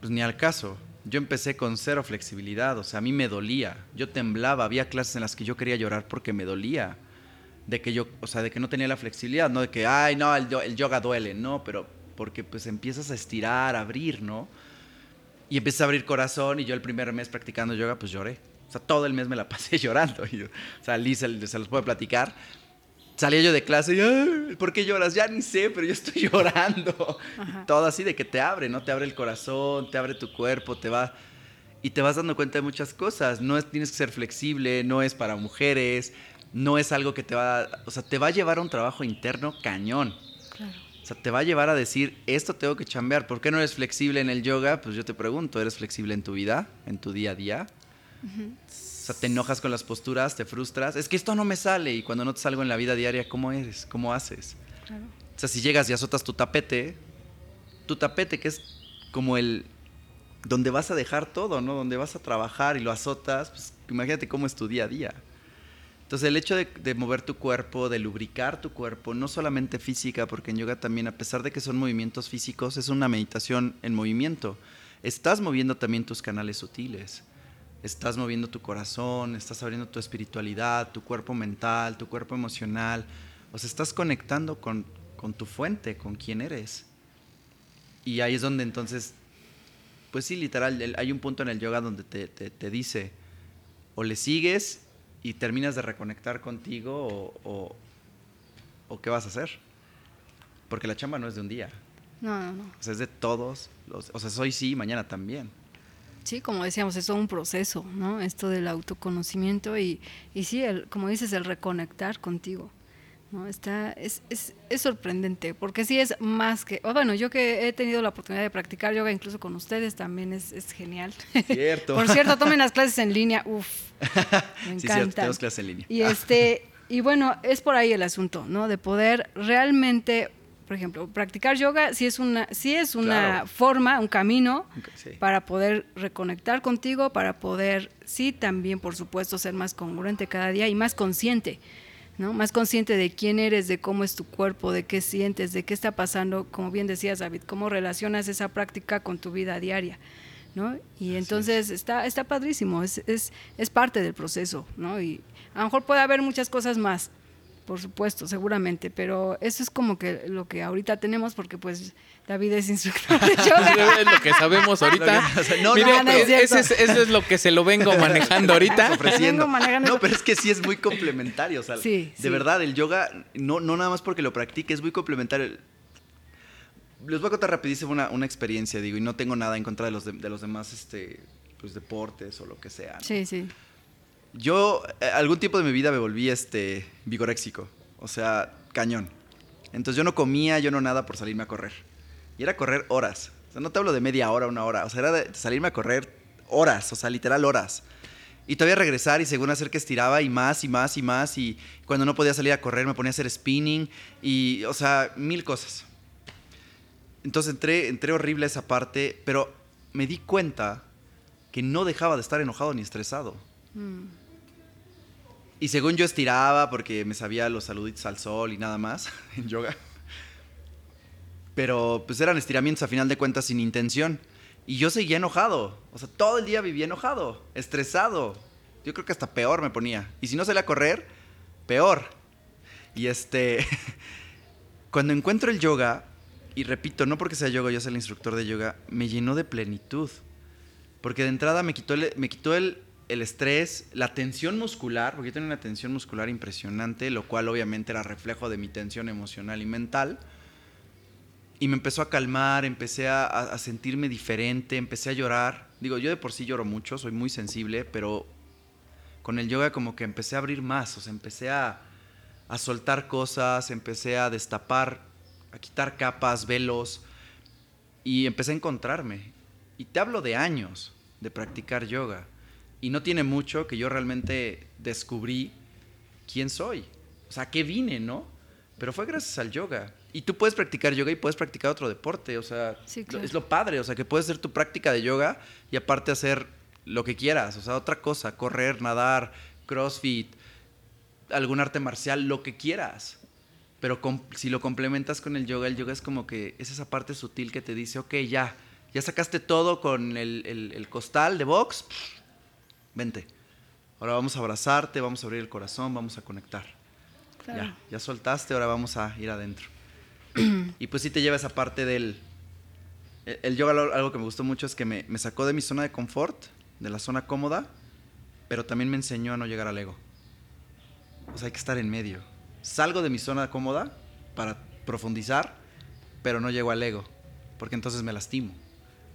Pues ni al caso. Yo empecé con cero flexibilidad, o sea, a mí me dolía. Yo temblaba, había clases en las que yo quería llorar porque me dolía. De que yo, o sea, de que no tenía la flexibilidad, no de que, ay, no, el, yoga duele, no, pero porque pues empiezas a estirar, a abrir, ¿no? Y empecé a abrir corazón y yo el primer mes practicando yoga, pues lloré. O sea, todo el mes me la pasé llorando. Y, o sea, Liz se, se los puede platicar. Salía yo de clase y, ¿por qué lloras? Ya ni sé, pero yo estoy llorando. Todo así de que te abre, ¿no? Te abre el corazón, te abre tu cuerpo, te va... Y te vas dando cuenta de muchas cosas. No es, tienes que ser flexible, no es para mujeres, no es algo que te va... O sea, te va a llevar a un trabajo interno cañón. Claro te va a llevar a decir, esto tengo que chambear. ¿Por qué no eres flexible en el yoga? Pues yo te pregunto, ¿eres flexible en tu vida, en tu día a día? O sea, te enojas con las posturas, te frustras. Es que esto no me sale y cuando no te salgo en la vida diaria, ¿cómo eres? ¿Cómo haces? O sea, si llegas y azotas tu tapete, tu tapete que es como el donde vas a dejar todo, ¿no? Donde vas a trabajar y lo azotas, pues imagínate cómo es tu día a día. Entonces el hecho de, mover tu cuerpo, de lubricar tu cuerpo, no solamente física, porque en yoga también, a pesar de que son movimientos físicos, es una meditación en movimiento. Estás moviendo también tus canales sutiles. Estás moviendo tu corazón, estás abriendo tu espiritualidad, tu cuerpo mental, tu cuerpo emocional. O sea, estás conectando con, tu fuente, con quién eres. Y ahí es donde entonces, pues sí, literal, hay un punto en el yoga donde te, te dice, o le sigues y terminas de reconectar contigo o, o, qué vas a hacer. Porque la chamba no es de un día. No, no, no. O sea, es de todos. Los, o sea, hoy sí, mañana también. Sí, como decíamos, es todo un proceso, ¿no? Esto del autoconocimiento y, y sí, el, como dices, el reconectar contigo. ¿no? Está, es, es, es, sorprendente, porque sí es más que, bueno, yo que he tenido la oportunidad de practicar yoga incluso con ustedes también es, es genial. Cierto. Por cierto, tomen las clases en línea, uff, me encanta. Sí, cierto, tenemos clases en línea. Y, este, y bueno, es por ahí el asunto, ¿no? De poder realmente, por ejemplo, practicar yoga sí es una, sí es una claro. forma, un camino sí. para poder reconectar contigo, para poder, sí, también, por supuesto, ser más congruente cada día y más consciente ¿no? Más consciente de quién eres, de cómo es tu cuerpo, de qué sientes, de qué está pasando, como bien decías David, cómo relacionas esa práctica con tu vida diaria, ¿no? Y entonces está, está padrísimo, es, es, es parte del proceso, ¿no? Y a lo mejor puede haber muchas cosas más, por supuesto, seguramente, pero eso es como que lo que ahorita tenemos porque pues David es instructor de yoga. es lo que sabemos ahorita. no, Mire, no, no, es eso, es, eso, es, lo que se lo vengo manejando ahorita. Ofreciendo. No, pero es que sí es muy complementario, o sea, sí, de sí. verdad, el yoga, no, no nada más porque lo practique, es muy complementario. Les voy a contar rapidísimo una, una experiencia, digo, y no tengo nada en contra de los, de, de los demás este, pues, deportes o lo que sea. Sí, sí. Yo, eh, algún tiempo de mi vida me volví este, vigoréxico, o sea, cañón. Entonces yo no comía, yo no nada por salirme a correr. Y era correr horas. O sea, no te hablo de media hora, una hora. O sea, era de salirme a correr horas, o sea, literal horas. Y todavía regresar y según hacer que estiraba y más y más y más. Y cuando no podía salir a correr me ponía a hacer spinning y, o sea, mil cosas. Entonces entré, entré horrible a esa parte, pero me di cuenta que no dejaba de estar enojado ni estresado. Mm. Y según yo estiraba porque me sabía los saluditos al sol y nada más en yoga. Pero pues eran estiramientos a final de cuentas sin intención. Y yo seguía enojado. O sea, todo el día vivía enojado, estresado. Yo creo que hasta peor me ponía. Y si no salía a correr, peor. Y este, cuando encuentro el yoga, y repito, no porque sea yoga, yo soy el instructor de yoga, me llenó de plenitud. Porque de entrada me quitó el, me quitó el, el estrés, la tensión muscular, porque yo tenía una tensión muscular impresionante, lo cual obviamente era reflejo de mi tensión emocional y mental. Y me empezó a calmar, empecé a, sentirme diferente, empecé a llorar. Digo, yo de por sí lloro mucho, soy muy sensible, pero con el yoga como que empecé a abrir más, o sea, empecé a, a soltar cosas, empecé a destapar, a quitar capas, velos, y empecé a encontrarme. Y te hablo de años de practicar yoga. Y no tiene mucho que yo realmente descubrí quién soy. O sea, qué vine, ¿no? Pero fue gracias al yoga. Y tú puedes practicar yoga y puedes practicar otro deporte. O sea, sí, claro. es lo padre. O sea, que puedes hacer tu práctica de yoga y aparte hacer lo que quieras. O sea, otra cosa. Correr, nadar, crossfit, algún arte marcial, lo que quieras. Pero si lo complementas con el yoga, el yoga es como que es esa parte sutil que te dice, ok, ya, ya sacaste todo con el, el, el costal de box, vente. Ahora vamos a abrazarte, vamos a abrir el corazón, vamos a conectar. Claro. Ya, ya soltaste, ahora vamos a ir adentro. y pues sí te lleva esa parte del... El, el yoga, algo que me gustó mucho es que me, me, sacó de mi zona de confort, de la zona cómoda, pero también me enseñó a no llegar al ego. O sea, hay que estar en medio. Salgo de mi zona cómoda para profundizar, pero no llego al ego, porque entonces me lastimo.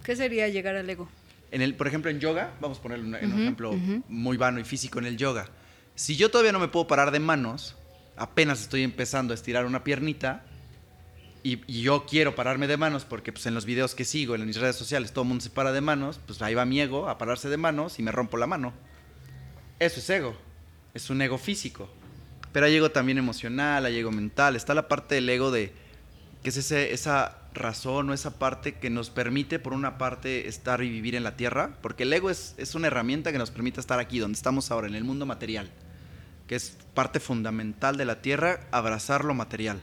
¿Qué sería llegar al ego? En el, por ejemplo, en yoga, vamos a poner un, uh -huh, ejemplo uh -huh. muy vano y físico en el yoga. Si yo todavía no me puedo parar de manos, apenas estoy empezando a estirar una piernita y, y yo quiero pararme de manos porque pues, en los videos que sigo, en mis redes sociales, todo el mundo se para de manos, pues ahí va mi ego a pararse de manos y me rompo la mano. Eso es ego. Es un ego físico. Pero hay ego también emocional, hay ego mental. Está la parte del ego de que es ese, esa razón o esa parte que nos permite, por una parte, estar y vivir en la tierra, porque el ego es, es, una herramienta que nos permite estar aquí, donde estamos ahora, en el mundo material, que es parte fundamental de la tierra, abrazar lo material.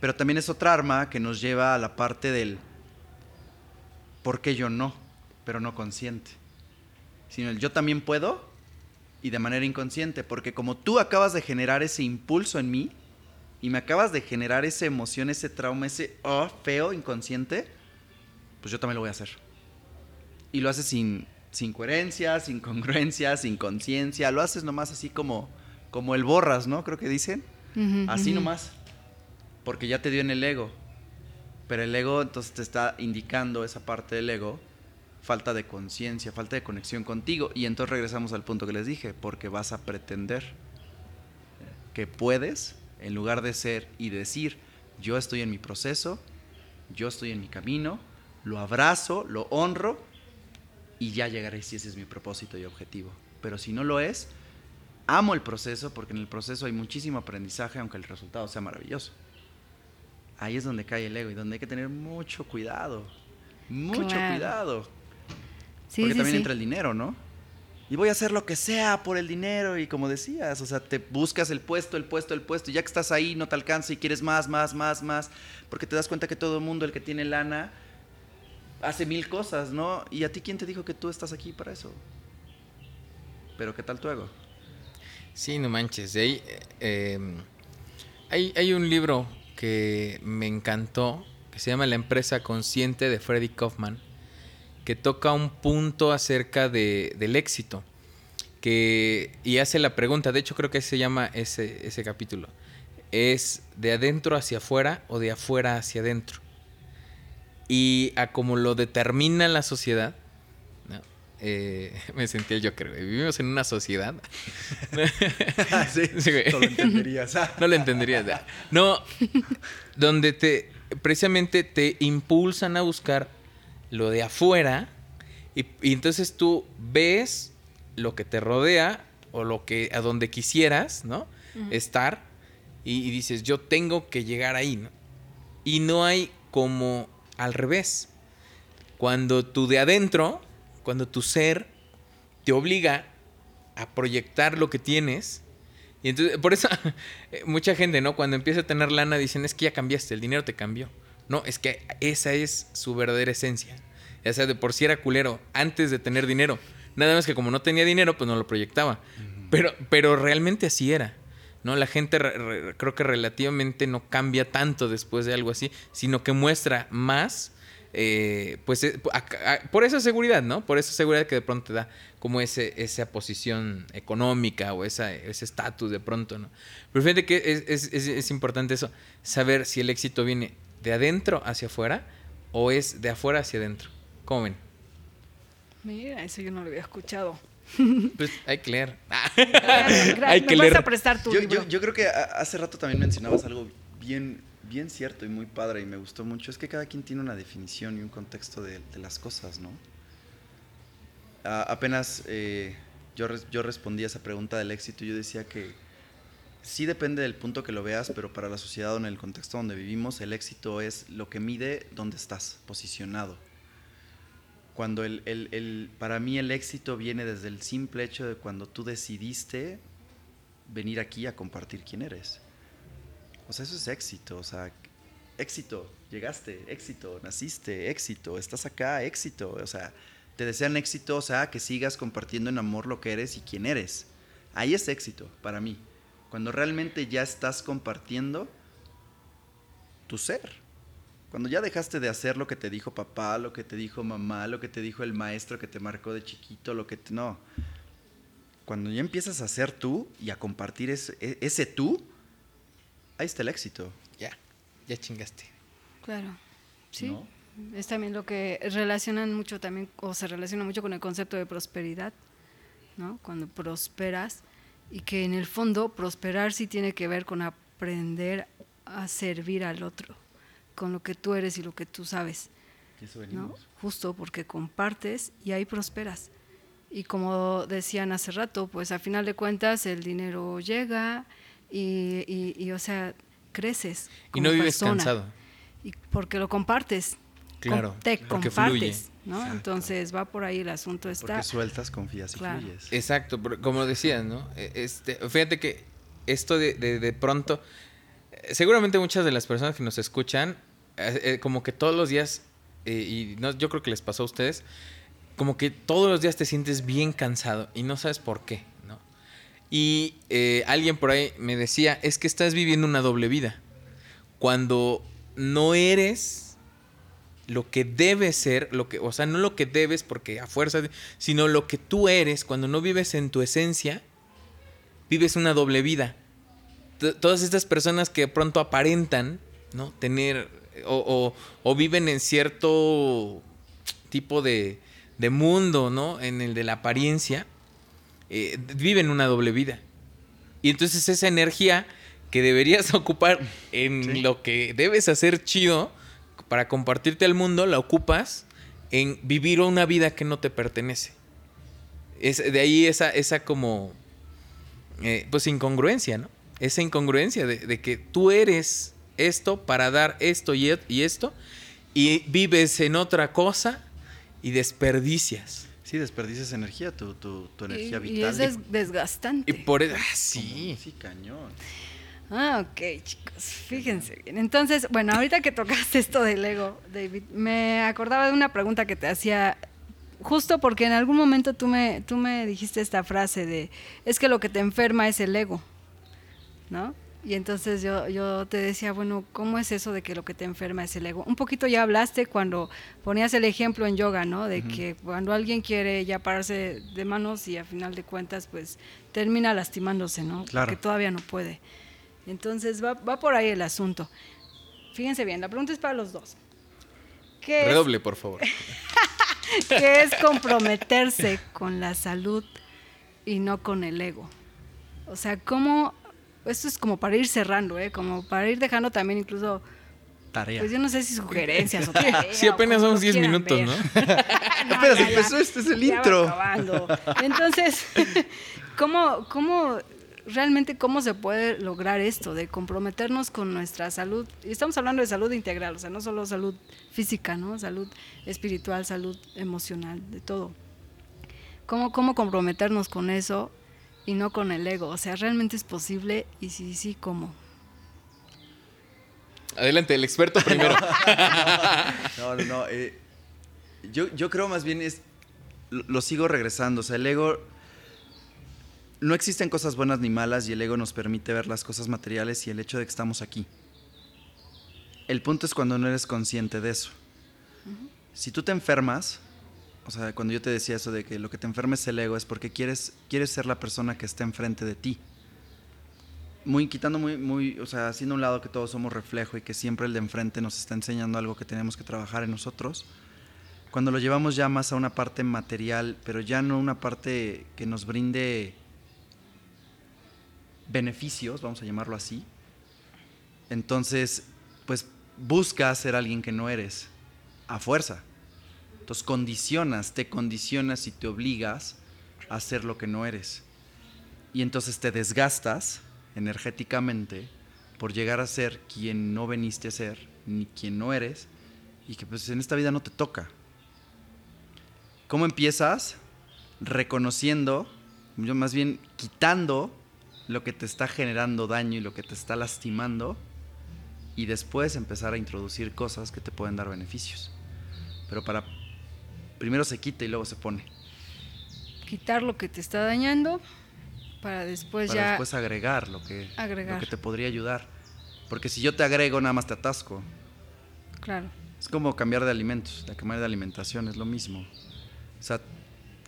Pero también es otra arma que nos lleva a la parte del por qué yo no, pero no consciente, sino el yo también puedo y de manera inconsciente, porque como tú acabas de generar ese impulso en mí, y me acabas de generar esa emoción, ese trauma, ese oh, feo, inconsciente, pues yo también lo voy a hacer. Y lo haces sin, sin coherencia, sin congruencia, sin conciencia, lo haces nomás así como, como el borras, ¿no? Creo que dicen. Uh -huh, así uh -huh. nomás. Porque ya te dio en el ego. Pero el ego entonces te está indicando esa parte del ego, falta de conciencia, falta de conexión contigo. Y entonces regresamos al punto que les dije, porque vas a pretender que puedes en lugar de ser y decir, yo estoy en mi proceso, yo estoy en mi camino, lo abrazo, lo honro y ya llegaré si ese es mi propósito y objetivo. Pero si no lo es, amo el proceso porque en el proceso hay muchísimo aprendizaje aunque el resultado sea maravilloso. Ahí es donde cae el ego y donde hay que tener mucho cuidado. Mucho Claro. cuidado. Sí, porque sí, también sí. entra el dinero, ¿no? Y voy a hacer lo que sea por el dinero y como decías, o sea, te buscas el puesto, el puesto, el puesto y ya que estás ahí no te alcanza y quieres más, más, más, más, porque te das cuenta que todo el mundo, el que tiene lana, hace mil cosas, ¿no? ¿Y a ti quién te dijo que tú estás aquí para eso? Pero ¿qué tal tu ego? Sí, no manches. ahí, eh, hay, hay un libro que me encantó, que se llama La empresa consciente de Freddy Kaufman, que toca un punto acerca de, del éxito. Que, y hace la pregunta, de hecho creo que se llama ese, ese capítulo. ¿Es de adentro hacia afuera o de afuera hacia adentro? Y a como lo determina la sociedad, ¿no? Eh, me sentía yo creo, vivimos en una sociedad sí, Sí, todo lo entenderías. no lo entenderías. No, donde te precisamente te impulsan a buscar lo de afuera y, y entonces tú ves lo que te rodea o lo que a donde quisieras, ¿no? Estar y, y dices, yo tengo que llegar ahí, ¿no? Y no hay como al revés. Cuando tú de adentro, cuando tu ser te obliga a proyectar lo que tienes, y entonces, por eso, eh, mucha gente, ¿no? Cuando empieza a tener lana, dicen, es que ya cambiaste, el dinero te cambió. No, es que esa es su verdadera esencia. O sea, de por sí era culero antes de tener dinero. Nada más que como no tenía dinero, pues no lo proyectaba. pero, pero realmente así era. ¿no? La gente re- re- creo que relativamente no cambia tanto después de algo así, sino que muestra más, eh, pues eh, a- a- por esa seguridad, ¿no? Por esa seguridad que de pronto te da como ese, esa posición económica o esa, ese estatus de pronto, ¿no? Pero fíjate que es, es- es- es importante eso, saber si el éxito viene de adentro hacia afuera o es de afuera hacia adentro. ¿Cómo ven? Mira, eso yo no lo había escuchado. Pues hay que leer. Gracias, hay me que vas leer. a prestar tu Yo, libro. yo- yo creo que hace rato también mencionabas algo bien, bien cierto y muy padre y me gustó mucho. Es que cada quien tiene una definición y un contexto de, de las cosas, ¿no? A- apenas eh, yo, yo respondí a esa pregunta del éxito y yo decía que sí depende del punto que lo veas, pero para la sociedad o en el contexto donde vivimos, el éxito es lo que mide dónde estás posicionado. Cuando el, el- el- para mí el éxito viene desde el simple hecho de cuando tú decidiste venir aquí a compartir quién eres. O sea, eso es éxito, o sea, éxito, llegaste, éxito, naciste, éxito, estás acá, éxito, o sea, te desean éxito, o sea, que sigas compartiendo en amor lo que eres y quién eres. Ahí es éxito para mí. Cuando realmente ya estás compartiendo tu ser. Cuando ya dejaste de hacer lo que te dijo papá, lo que te dijo mamá, lo que te dijo el maestro que te marcó de chiquito, lo que te, no. Cuando ya empiezas a ser tú y a compartir ese, e- ese tú, ahí está el éxito. Ya, ya chingaste. Claro. Sí. ¿No? Es también lo que relacionan mucho también, o se relaciona mucho con el concepto de prosperidad, ¿no? Cuando prosperas y que en el fondo prosperar sí tiene que ver con aprender a servir al otro, con lo que tú eres y lo que tú sabes, Y eso. Justo porque compartes y ahí prosperas. Y como decían hace rato, pues a final de cuentas el dinero llega y, y- y, o sea, creces. Y como no vives persona. cansado. Y porque lo compartes. Claro, Te porque compartes, fluye. ¿no? Exacto. Entonces va por ahí el asunto está. Porque sueltas, confías y Claro. fluyes. Exacto, pero como decías, ¿no? E- Este, fíjate que esto de, de, de pronto, eh, seguramente muchas de las personas que nos escuchan, eh, eh, como que todos los días, eh, y no, yo creo que les pasó a ustedes, como que todos los días te sientes bien cansado y no sabes por qué, ¿no? Y eh, alguien por ahí me decía, es que estás viviendo una doble vida. Cuando no eres lo que debes ser, lo que, o sea, no lo que debes porque a fuerza, de- sino lo que tú eres, cuando no vives en tu esencia, vives una doble vida. T- todas estas personas que pronto aparentan, ¿no? Tener, o, o- o viven en cierto tipo de, de mundo, ¿no? En el de la apariencia, eh, viven una doble vida. Y entonces esa energía que deberías ocupar en lo que debes hacer chido para compartirte al mundo, la ocupas en vivir una vida que no te pertenece. Es, de ahí esa, esa como, eh, pues incongruencia, ¿no? Esa incongruencia de, de, que tú eres esto para dar esto y, y esto y vives en otra cosa y desperdicias. Sí, desperdicias energía, tu, tu, tu energía y, vital. Y es des desgastante. Y por eso, ah, sí. Sí, cañón. Ah, ok, chicos, fíjense bien. Entonces, bueno, ahorita que tocaste esto del ego, David, me acordaba de una pregunta que te hacía, justo porque en algún momento tú me, tú me dijiste esta frase de, es que lo que te enferma es el ego, ¿no? Y entonces yo, yo te decía, bueno, ¿cómo es eso de que lo que te enferma es el ego? Un poquito ya hablaste cuando ponías el ejemplo en yoga, ¿no? De uh -huh. que cuando alguien quiere ya pararse de manos y a final de cuentas, pues termina lastimándose, ¿no? Claro. Porque todavía no puede. Entonces va, va por ahí el asunto. Fíjense bien, la pregunta es para los dos. ¿Qué Redoble, es, por favor. ¿Qué es comprometerse con la salud y no con el ego? O sea, ¿cómo esto es como para ir cerrando, ¿eh? Como para ir dejando también incluso... Tarea. Pues yo no sé si sugerencias o tarea. Sí, apenas son 10 minutos, ver. ¿no? no apenas ya, empezó, este es el intro. Entonces, ¿cómo, ¿cómo realmente cómo se puede lograr esto de comprometernos con nuestra salud? Y estamos hablando de salud integral, o sea, no solo salud física, ¿no? Salud espiritual, salud emocional, de todo. ¿Cómo, cómo comprometernos con eso y no con el ego. O sea, ¿realmente es posible? Y si sí, ¿cómo? Adelante, el experto primero. no, no, no. Eh, yo, yo creo más bien es. Lo, lo, sigo regresando. O sea, el ego. No existen cosas buenas ni malas y el ego nos permite ver las cosas materiales y el hecho de que estamos aquí. El punto es cuando no eres consciente de eso. Uh -huh. Si tú te enfermas, o sea, cuando yo te decía eso de que lo que te enferma es el ego, es porque quieres, quieres ser la persona que está enfrente de ti. Muy quitando muy, muy, o sea, haciendo un lado que todos somos reflejo y que siempre el de enfrente nos está enseñando algo que tenemos que trabajar en nosotros. Cuando lo llevamos ya más a una parte material, pero ya no una parte que nos brinde beneficios, vamos a llamarlo así, entonces, pues buscas ser alguien que no eres, a fuerza. Entonces condicionas, te condicionas y te obligas a hacer lo que no eres. Y entonces te desgastas energéticamente por llegar a ser quien no veniste a ser, ni quien no eres, y que pues en esta vida no te toca. ¿Cómo empiezas? Reconociendo, yo más bien quitando lo que te está generando daño y lo que te está lastimando, y después empezar a introducir cosas que te pueden dar beneficios. Pero para primero se quita y luego se pone. Quitar lo que te está dañando para después para ya después agregar lo que agregar. lo que te podría ayudar. Porque si yo te agrego nada más te atasco. Claro. Es como cambiar de alimentos, de cambiar de alimentación es lo mismo. O sea,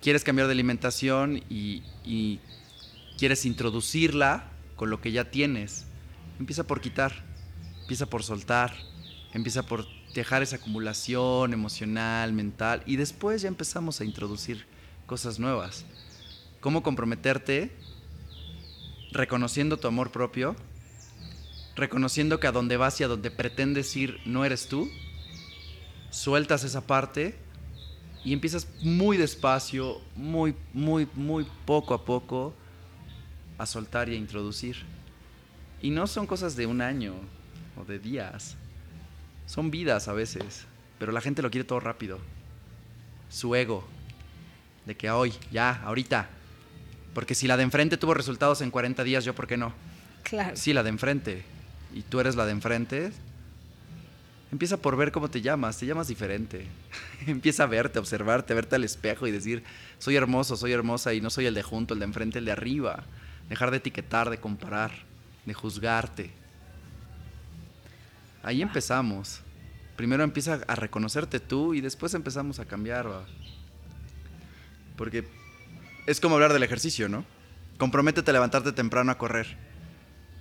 quieres cambiar de alimentación y, y quieres introducirla con lo que ya tienes. Empieza por quitar, empieza por soltar, empieza por dejar esa acumulación emocional, mental, y después ya empezamos a introducir cosas nuevas. ¿Cómo comprometerte? Reconociendo tu amor propio, reconociendo que a donde vas y a donde pretendes ir no eres tú, sueltas esa parte y empiezas muy despacio, muy, muy, muy poco a poco a soltar y a introducir. Y no son cosas de un año o de días son vidas a veces, pero la gente lo quiere todo rápido. Su ego, de que hoy, ya, ahorita. Porque si la de enfrente tuvo resultados en 40 días, yo por qué no. Claro. Sí, la de enfrente. Y tú eres la de enfrente. Empieza por ver cómo te llamas, te llamas diferente. Empieza a verte, a observarte, a verte al espejo y decir, soy hermoso, soy hermosa y no soy el de junto, el de enfrente, el de arriba. Dejar de etiquetar, de comparar, de juzgarte. Ahí empezamos. Primero empieza a reconocerte tú y después empezamos a cambiar. ¿va? Porque es como hablar del ejercicio, ¿no? Comprométete a levantarte temprano a correr.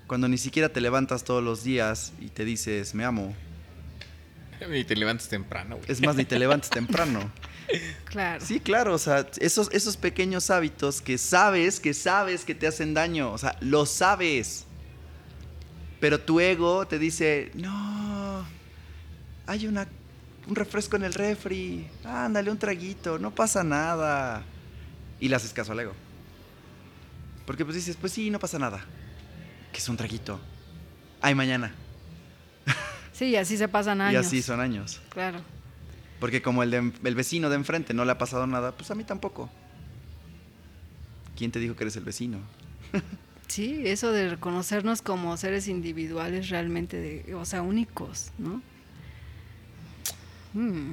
Cuando ni siquiera te levantas todos los días y te dices, me amo. Ni te levantas temprano, güey. Es más, ni te levantas temprano. Claro. Sí, claro, o sea, esos, esos pequeños hábitos que sabes, que sabes que te hacen daño, o sea, lo sabes. Pero tu ego te dice, no, hay una, un refresco en el refri, ándale un traguito, no pasa nada. Y le haces caso al ego. Porque pues dices, pues sí, no pasa nada. Que es un traguito. Ay, mañana. Sí, y así se pasan años. Y así son años. Claro. Porque como el, de- el vecino de enfrente no le ha pasado nada, pues a mí tampoco. ¿Quién te dijo que eres el vecino? Sí, eso de reconocernos como seres individuales realmente, de, o sea, únicos, ¿no? Mm.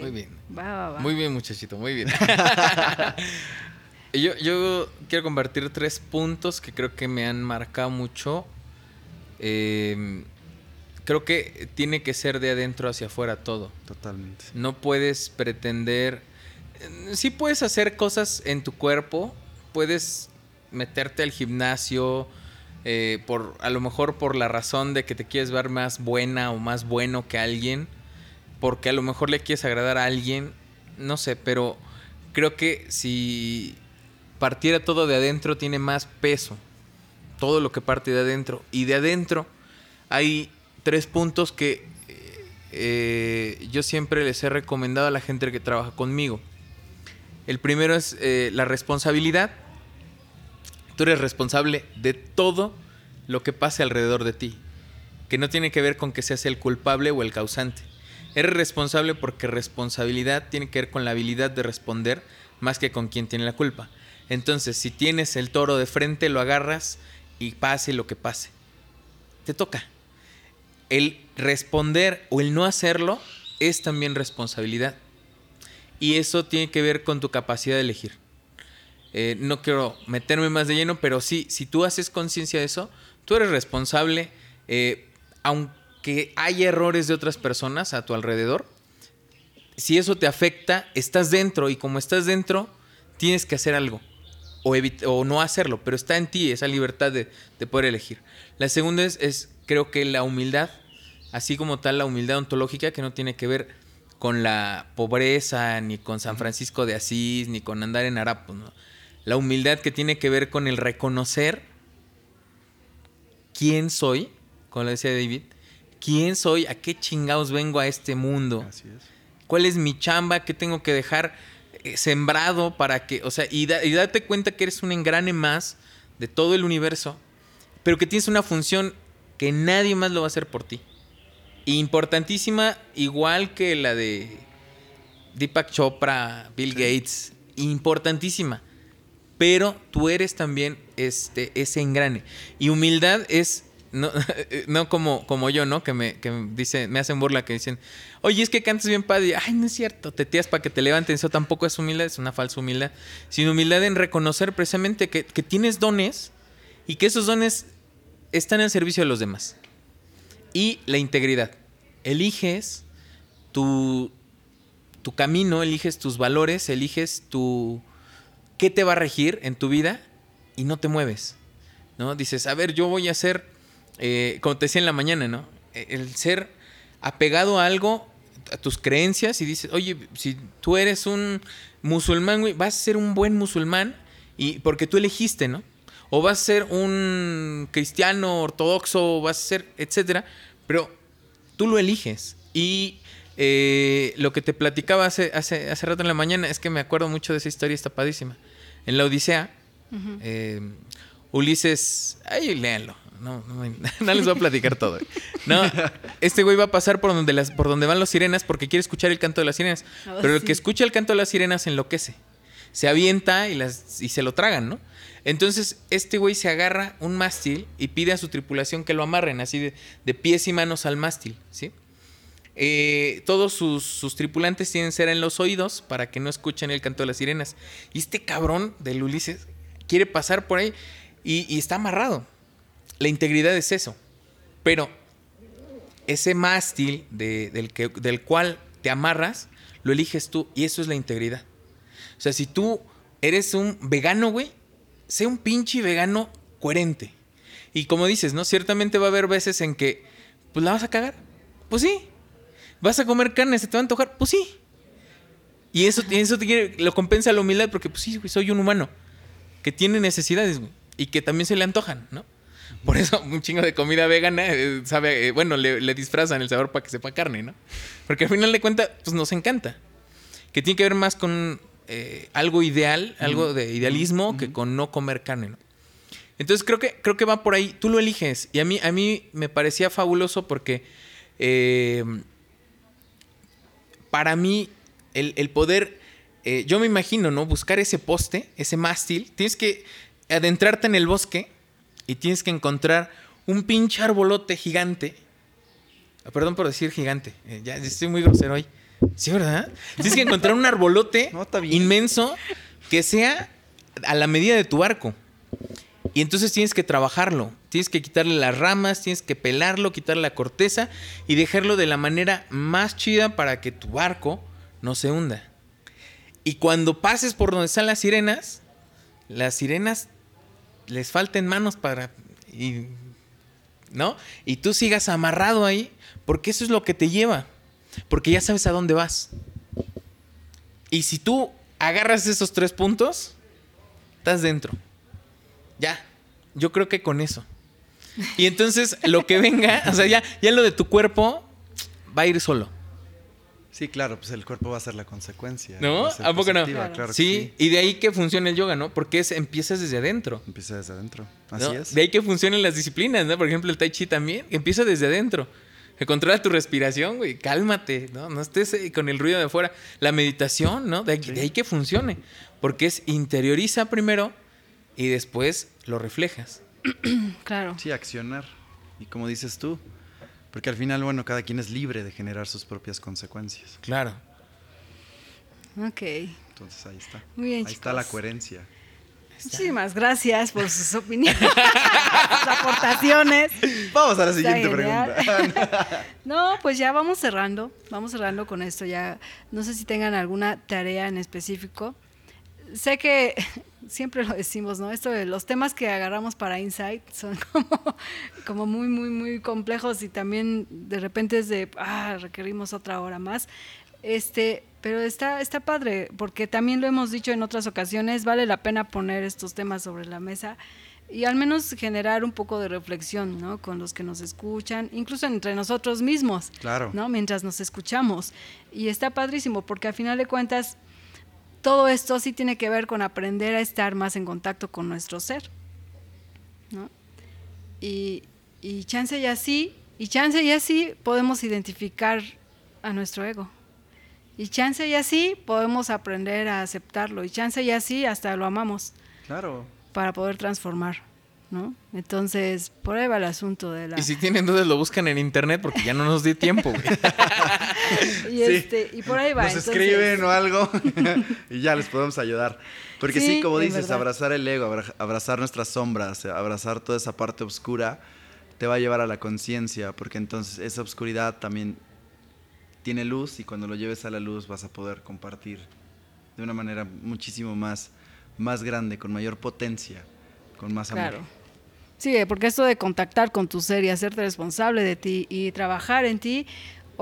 Muy bien. Va, va, va. Muy bien, muchachito, muy bien. yo, yo quiero compartir tres puntos que creo que me han marcado mucho. Eh, creo que tiene que ser de adentro hacia afuera todo. Totalmente. No puedes pretender. eh, Sí puedes hacer cosas en tu cuerpo. Puedes meterte al gimnasio. eh, por, a lo mejor por la razón de que te quieres ver más buena o más bueno que alguien. Porque a lo mejor le quieres agradar a alguien. No sé, pero creo que si partiera todo de adentro tiene más peso. Todo lo que parte de adentro. Y de adentro hay tres puntos que eh, yo siempre les he recomendado a la gente que trabaja conmigo. El primero es eh, la responsabilidad. Tú eres responsable de todo lo que pase alrededor de ti. Que no tiene que ver con que seas el culpable o el causante. Eres responsable porque responsabilidad tiene que ver con la habilidad de responder más que con quien tiene la culpa. Entonces, si tienes el toro de frente, lo agarras y pase lo que pase. Te toca. El responder o el no hacerlo es también responsabilidad. Y eso tiene que ver con tu capacidad de elegir. Eh, no quiero meterme más de lleno, pero sí, si tú haces conciencia de eso, tú eres responsable, eh, aunque hay errores de otras personas a tu alrededor. Si eso te afecta, estás dentro y como estás dentro, tienes que hacer algo o, no hacerlo, pero está en ti esa libertad de, de poder elegir. La segunda es, creo que la humildad, así como tal la humildad ontológica que no tiene que ver con la pobreza, ni con San Francisco de Asís, ni con andar en harapos. ¿no? La humildad que tiene que ver con el reconocer quién soy, como le decía David, quién soy, a qué chingados vengo a este mundo Así es. cuál es mi chamba, qué tengo que dejar eh, sembrado para que, o sea, y, da- y date cuenta que eres un engrane más de todo el universo, pero que tienes una función que nadie más lo va a hacer por ti. Importantísima, igual que la de Deepak Chopra, Bill Gates, importantísima. Pero tú eres también este, ese engrane. Y humildad es no, no como, como yo, ¿no? Que me, que me dice, me hacen burla, que dicen, oye, es que cantas bien padre. Ay, no es cierto, te tiras para que te levanten. Eso tampoco es humildad, es una falsa humildad. Sino humildad en reconocer precisamente que, que tienes dones y que esos dones están al servicio de los demás. Y la integridad. Eliges tu, tu camino, eliges tus valores, eliges tu qué te va a regir en tu vida y no te mueves. ¿No? Dices, a ver, yo voy a ser, eh, como te decía en la mañana, ¿no? Eh, El ser apegado a algo, a tus creencias, y dices, oye, si tú eres un musulmán, güey, vas a ser un buen musulmán y porque tú elegiste, ¿no? O vas a ser un cristiano ortodoxo, o vas a ser, etcétera, pero tú lo eliges. Y eh, lo que te platicaba hace, hace, hace rato en la mañana es que me acuerdo mucho de esa historia, está padísima. En la Odisea, eh, Ulises, ay, léanlo. No, no, no les voy a platicar todo. No, este güey va a pasar por donde, las, por donde van las sirenas porque quiere escuchar el canto de las sirenas. Oh, Pero el que escucha el canto de las sirenas enloquece. Se avienta y, las, y se lo tragan, ¿no? Entonces, este güey se agarra un mástil y pide a su tripulación que lo amarren así de, pies y manos al mástil, ¿sí? Eh, todos sus, tripulantes tienen cera en los oídos para que no escuchen el canto de las sirenas. Y este cabrón del Ulises quiere pasar por ahí y, está amarrado. La integridad es eso. Pero ese mástil de- del, que- del cual te amarras, lo eliges tú y eso es la integridad. O sea, si tú eres un vegano, güey, sé un pinche vegano coherente. Y como dices, ¿no? Ciertamente va a haber veces en que, pues la vas a cagar. Pues sí. ¿Vas a comer carne? ¿Se te va a antojar? Pues sí. Y eso, eso te quiere- lo compensa la humildad porque, pues sí, soy un humano que tiene necesidades y que también se le antojan, ¿no? Por eso un chingo de comida vegana eh, sabe, eh, bueno, le, le disfrazan el sabor para que sepa carne, ¿no? Porque al final de cuentas, pues nos encanta. Que tiene que ver más con eh, algo ideal, algo de idealismo, que con no comer carne, ¿no? Entonces creo que, creo que va por ahí. Tú lo eliges. Y a mí, a mí me parecía fabuloso porque eh, para mí el, el poder, eh, yo me imagino, ¿no? Buscar ese poste, ese mástil. Tienes que adentrarte en el bosque y tienes que encontrar un pinche arbolote gigante. Ah, Perdón por decir gigante. eh, ya estoy muy grosero hoy. Sí, ¿verdad? Tienes que encontrar un arbolote No, inmenso que sea a la medida de tu barco. Y entonces tienes que trabajarlo. Tienes que quitarle las ramas, tienes que pelarlo, quitarle la corteza y dejarlo de la manera más chida para que tu barco no se hunda. Y cuando pases por donde están las sirenas, las sirenas les falten manos para... Y, ¿No? Y tú sigas amarrado ahí, porque eso es lo que te lleva. Porque ya sabes a dónde vas. Y si tú agarras esos tres puntos, estás dentro. Ya. Yo creo que con eso. Y entonces lo que venga, o sea, ya, ya lo de tu cuerpo va a ir solo. Sí, claro, pues el cuerpo va a ser la consecuencia. ¿No? ¿A poco no? Claro. Sí, y de ahí que funciona el yoga, ¿no? Porque es, empiezas desde adentro. Empieza desde adentro. ¿no? Así es. De ahí que funcionan las disciplinas, ¿no? Por ejemplo, el tai chi también. Empieza desde adentro. Que controla tu respiración, güey. Cálmate, ¿no? No estés eh, con el ruido de afuera. La meditación, ¿no? De, ahí- de ahí que funcione. Porque es interioriza primero y después lo reflejas. Claro. Sí, accionar. Y como dices tú, porque al final, bueno, cada quien es libre de generar sus propias consecuencias. Claro. Ok. Entonces ahí está. Muy bien, ahí está la coherencia. Muchísimas gracias por sus opiniones, sus aportaciones. Vamos a la siguiente pregunta. No, pues ya vamos cerrando, vamos cerrando con esto ya. No sé si tengan alguna tarea en específico. Sé que siempre lo decimos, ¿no? Esto de los temas que agarramos para Insight son como, como muy, muy, muy complejos y también de repente es de, ah, requerimos otra hora más. Este, pero está, está padre, porque también lo hemos dicho en otras ocasiones, vale la pena poner estos temas sobre la mesa y al menos generar un poco de reflexión, ¿no? Con los que nos escuchan, incluso entre nosotros mismos, Claro. ¿no? Mientras nos escuchamos. Y está padrísimo, porque al final de cuentas, todo esto sí tiene que ver con aprender a estar más en contacto con nuestro ser, ¿no? Y, y chance y así, y chance y así podemos identificar a nuestro ego. Y chance y así podemos aprender a aceptarlo. Y chance y así hasta lo amamos Claro. para poder transformar, ¿no? Entonces, por ahí va el asunto de la... Y si tienen dudas, lo buscan en internet porque ya no nos dio tiempo, güey. y, Sí. este, y por ahí va. Nos entonces- escriben o algo y ya les podemos ayudar. Porque sí, Sí, como dices, abrazar el ego, abra- abrazar nuestras sombras, abrazar toda esa parte oscura, te va a llevar a la conciencia, porque entonces esa oscuridad también tiene luz y cuando lo lleves a la luz vas a poder compartir de una manera muchísimo más, más grande, con mayor potencia, con más amor. Claro. Sí, porque esto de contactar con tu ser y hacerte responsable de ti y trabajar en ti,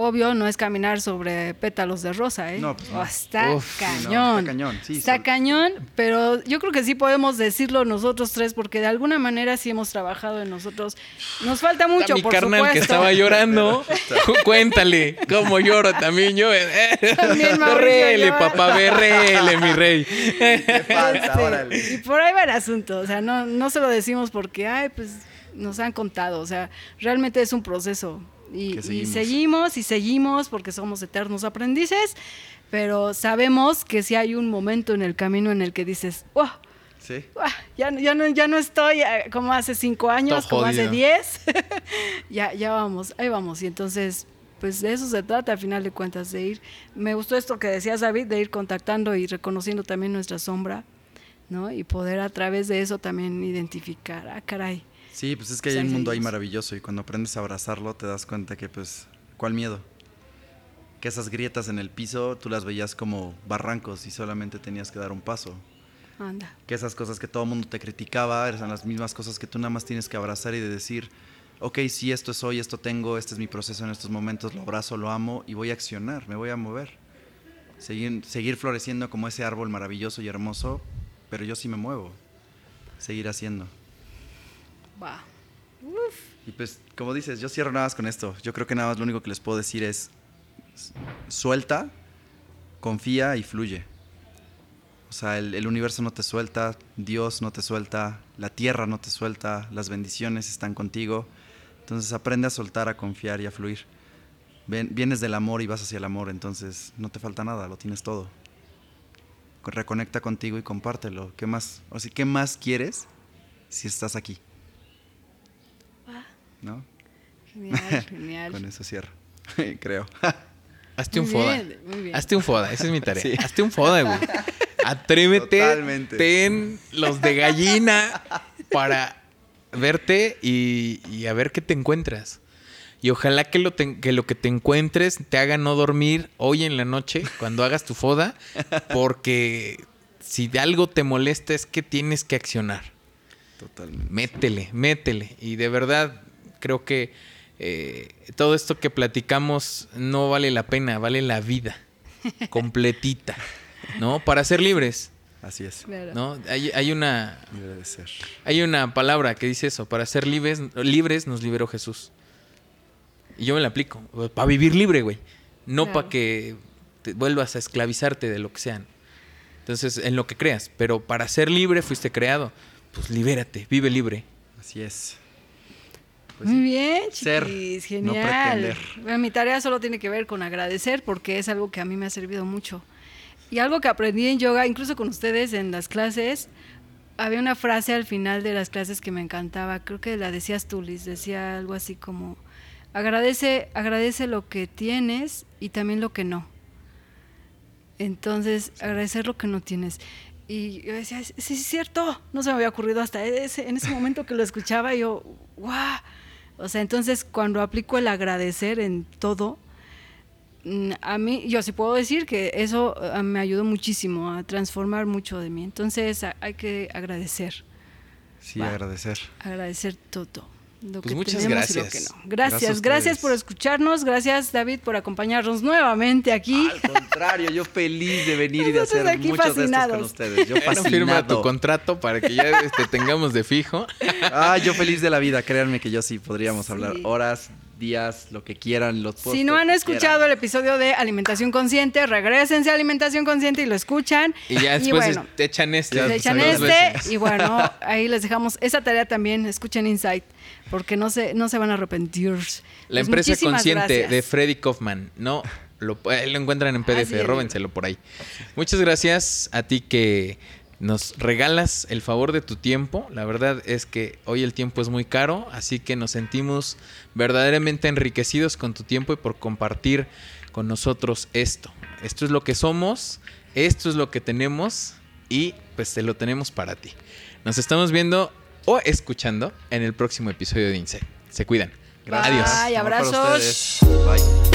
obvio, no es caminar sobre pétalos de rosa, ¿eh? No, pues no. Oh, está Uf, sí, no, cañón. está cañón, sí, Está sol- cañón, pero yo creo que sí podemos decirlo nosotros tres, porque de alguna manera sí hemos trabajado en nosotros. Nos falta mucho, Está mi por carnal supuesto. que estaba llorando. Cu- Cuéntale cómo lloro también yo. También Mauricio berrele, papá, berrele, mi rey. Te falta, órale. y por ahí va el asunto, o sea, no, no se lo decimos porque, ay, pues nos han contado, o sea, realmente es un proceso. Y, Que y seguimos. y seguimos porque somos eternos aprendices, pero sabemos que si hay un momento en el camino en el que dices, wow, Sí. ya, no- ya, no, ya no estoy eh, como hace cinco años, como hace diez, ya, ya vamos, ahí vamos. Y entonces, pues de eso se trata al final de cuentas, de ir, me gustó esto que decías David, de ir contactando y reconociendo también nuestra sombra, ¿no? Y poder a través de eso también identificar, ah, caray. Sí, pues es que Pues hay un mundo ahí maravilloso y cuando aprendes a abrazarlo te das cuenta que pues, ¿cuál miedo? Que esas grietas en el piso tú las veías como barrancos y solamente tenías que dar un paso. Anda. Que esas cosas que todo el mundo te criticaba eran las mismas cosas que tú nada más tienes que abrazar y de decir, ok, sí, esto soy, esto tengo, este es mi proceso en estos momentos, lo abrazo, lo amo y voy a accionar, me voy a mover. Seguir, seguir floreciendo como ese árbol maravilloso y hermoso, pero yo sí me muevo. Seguir haciendo. Va. Y pues, como dices, yo cierro nada más con esto. Yo creo que nada más lo único que les puedo decir es suelta, confía y fluye. O sea, el, el, universo no te suelta, Dios no te suelta, la tierra no te suelta, las bendiciones están contigo. Entonces aprende a soltar, a confiar y a fluir. Ven, vienes del amor y vas hacia el amor, entonces no te falta nada, lo tienes todo. Reconecta contigo y compártelo. ¿Qué más? O sea, ¿qué más quieres si estás aquí? ¿No? Genial, genial. Con eso cierro, creo. Hazte un Muy foda. bien, muy bien. Hazte un foda, esa es mi tarea. Sí. Hazte un foda, güey. Atrévete, Totalmente. ten los de gallina para verte y, y a ver qué te encuentras. Y ojalá que lo, te- que lo que te encuentres te haga no dormir hoy en la noche cuando hagas tu foda, porque si de algo te molesta es que tienes que accionar. Totalmente. Métele, métele. Y de verdad, creo que eh, todo esto que platicamos no vale la pena, vale la vida completita, ¿no? Para ser libres, Así es. Claro. ¿no? Hay, hay una, Debe de ser. hay una palabra que dice eso, para ser libres, libres nos liberó Jesús. Y yo me la aplico, para vivir libre, güey. No Claro. para que te vuelvas a esclavizarte de lo que sean. Entonces, en lo que creas, pero para ser libre fuiste creado. Pues libérate, vive libre. Así es. Pues Muy bien, Ser, chiquis, no genial. pretender. Bueno, mi tarea solo tiene que ver con agradecer porque es algo que a mí me ha servido mucho. Y algo que aprendí en yoga, incluso con ustedes en las clases, había una frase al final de las clases que me encantaba, creo que la decías tú, Liz, decía algo así como, agradece, agradece lo que tienes y también lo que no. Entonces, agradecer lo que no tienes. Y yo decía, sí, sí, es cierto, no se me había ocurrido hasta ese, en ese momento que lo escuchaba, yo, ¡guau! O sea, entonces cuando aplico el agradecer en todo, mm, a mí, yo sí puedo decir que eso eh, me ayudó muchísimo a transformar mucho de mí. Entonces hay que agradecer, Sí, Va. agradecer. agradecer todo. Lo Pues que muchas tenemos y lo gracias. que no. Gracias Gracias, gracias, por escucharnos. Gracias, David, por acompañarnos nuevamente aquí. Al contrario, yo feliz de venir y de hacer aquí muchos de estos con fascinados. ustedes. Yo Bueno, firma tu fascinado. contrato para que ya este, tengamos de fijo. Ah, yo feliz de la vida. Créanme que yo sí podríamos Sí. hablar horas, días, lo que quieran. Los Si posts no han escuchado quieran. el episodio de Alimentación Consciente, regresense a Alimentación Consciente y lo escuchan. Y ya después bueno, te echan este. Ya le echan este y bueno, ahí les dejamos esa tarea también, escuchen Insight, porque no se, no se van a arrepentir. La Pues empresa consciente gracias. de Freddy Kaufman. No, lo, lo encuentran en PDF, róbenselo por ahí. Muchas gracias a ti que nos regalas el favor de tu tiempo. La verdad es que hoy el tiempo es muy caro, así que nos sentimos verdaderamente enriquecidos con tu tiempo y por compartir con nosotros esto. Esto es lo que somos, esto es lo que tenemos y pues te lo tenemos para ti. Nos estamos viendo o escuchando en el próximo episodio de Insight. Se cuidan. Bye. Adiós. Ay, Amor para abrazos. Bye.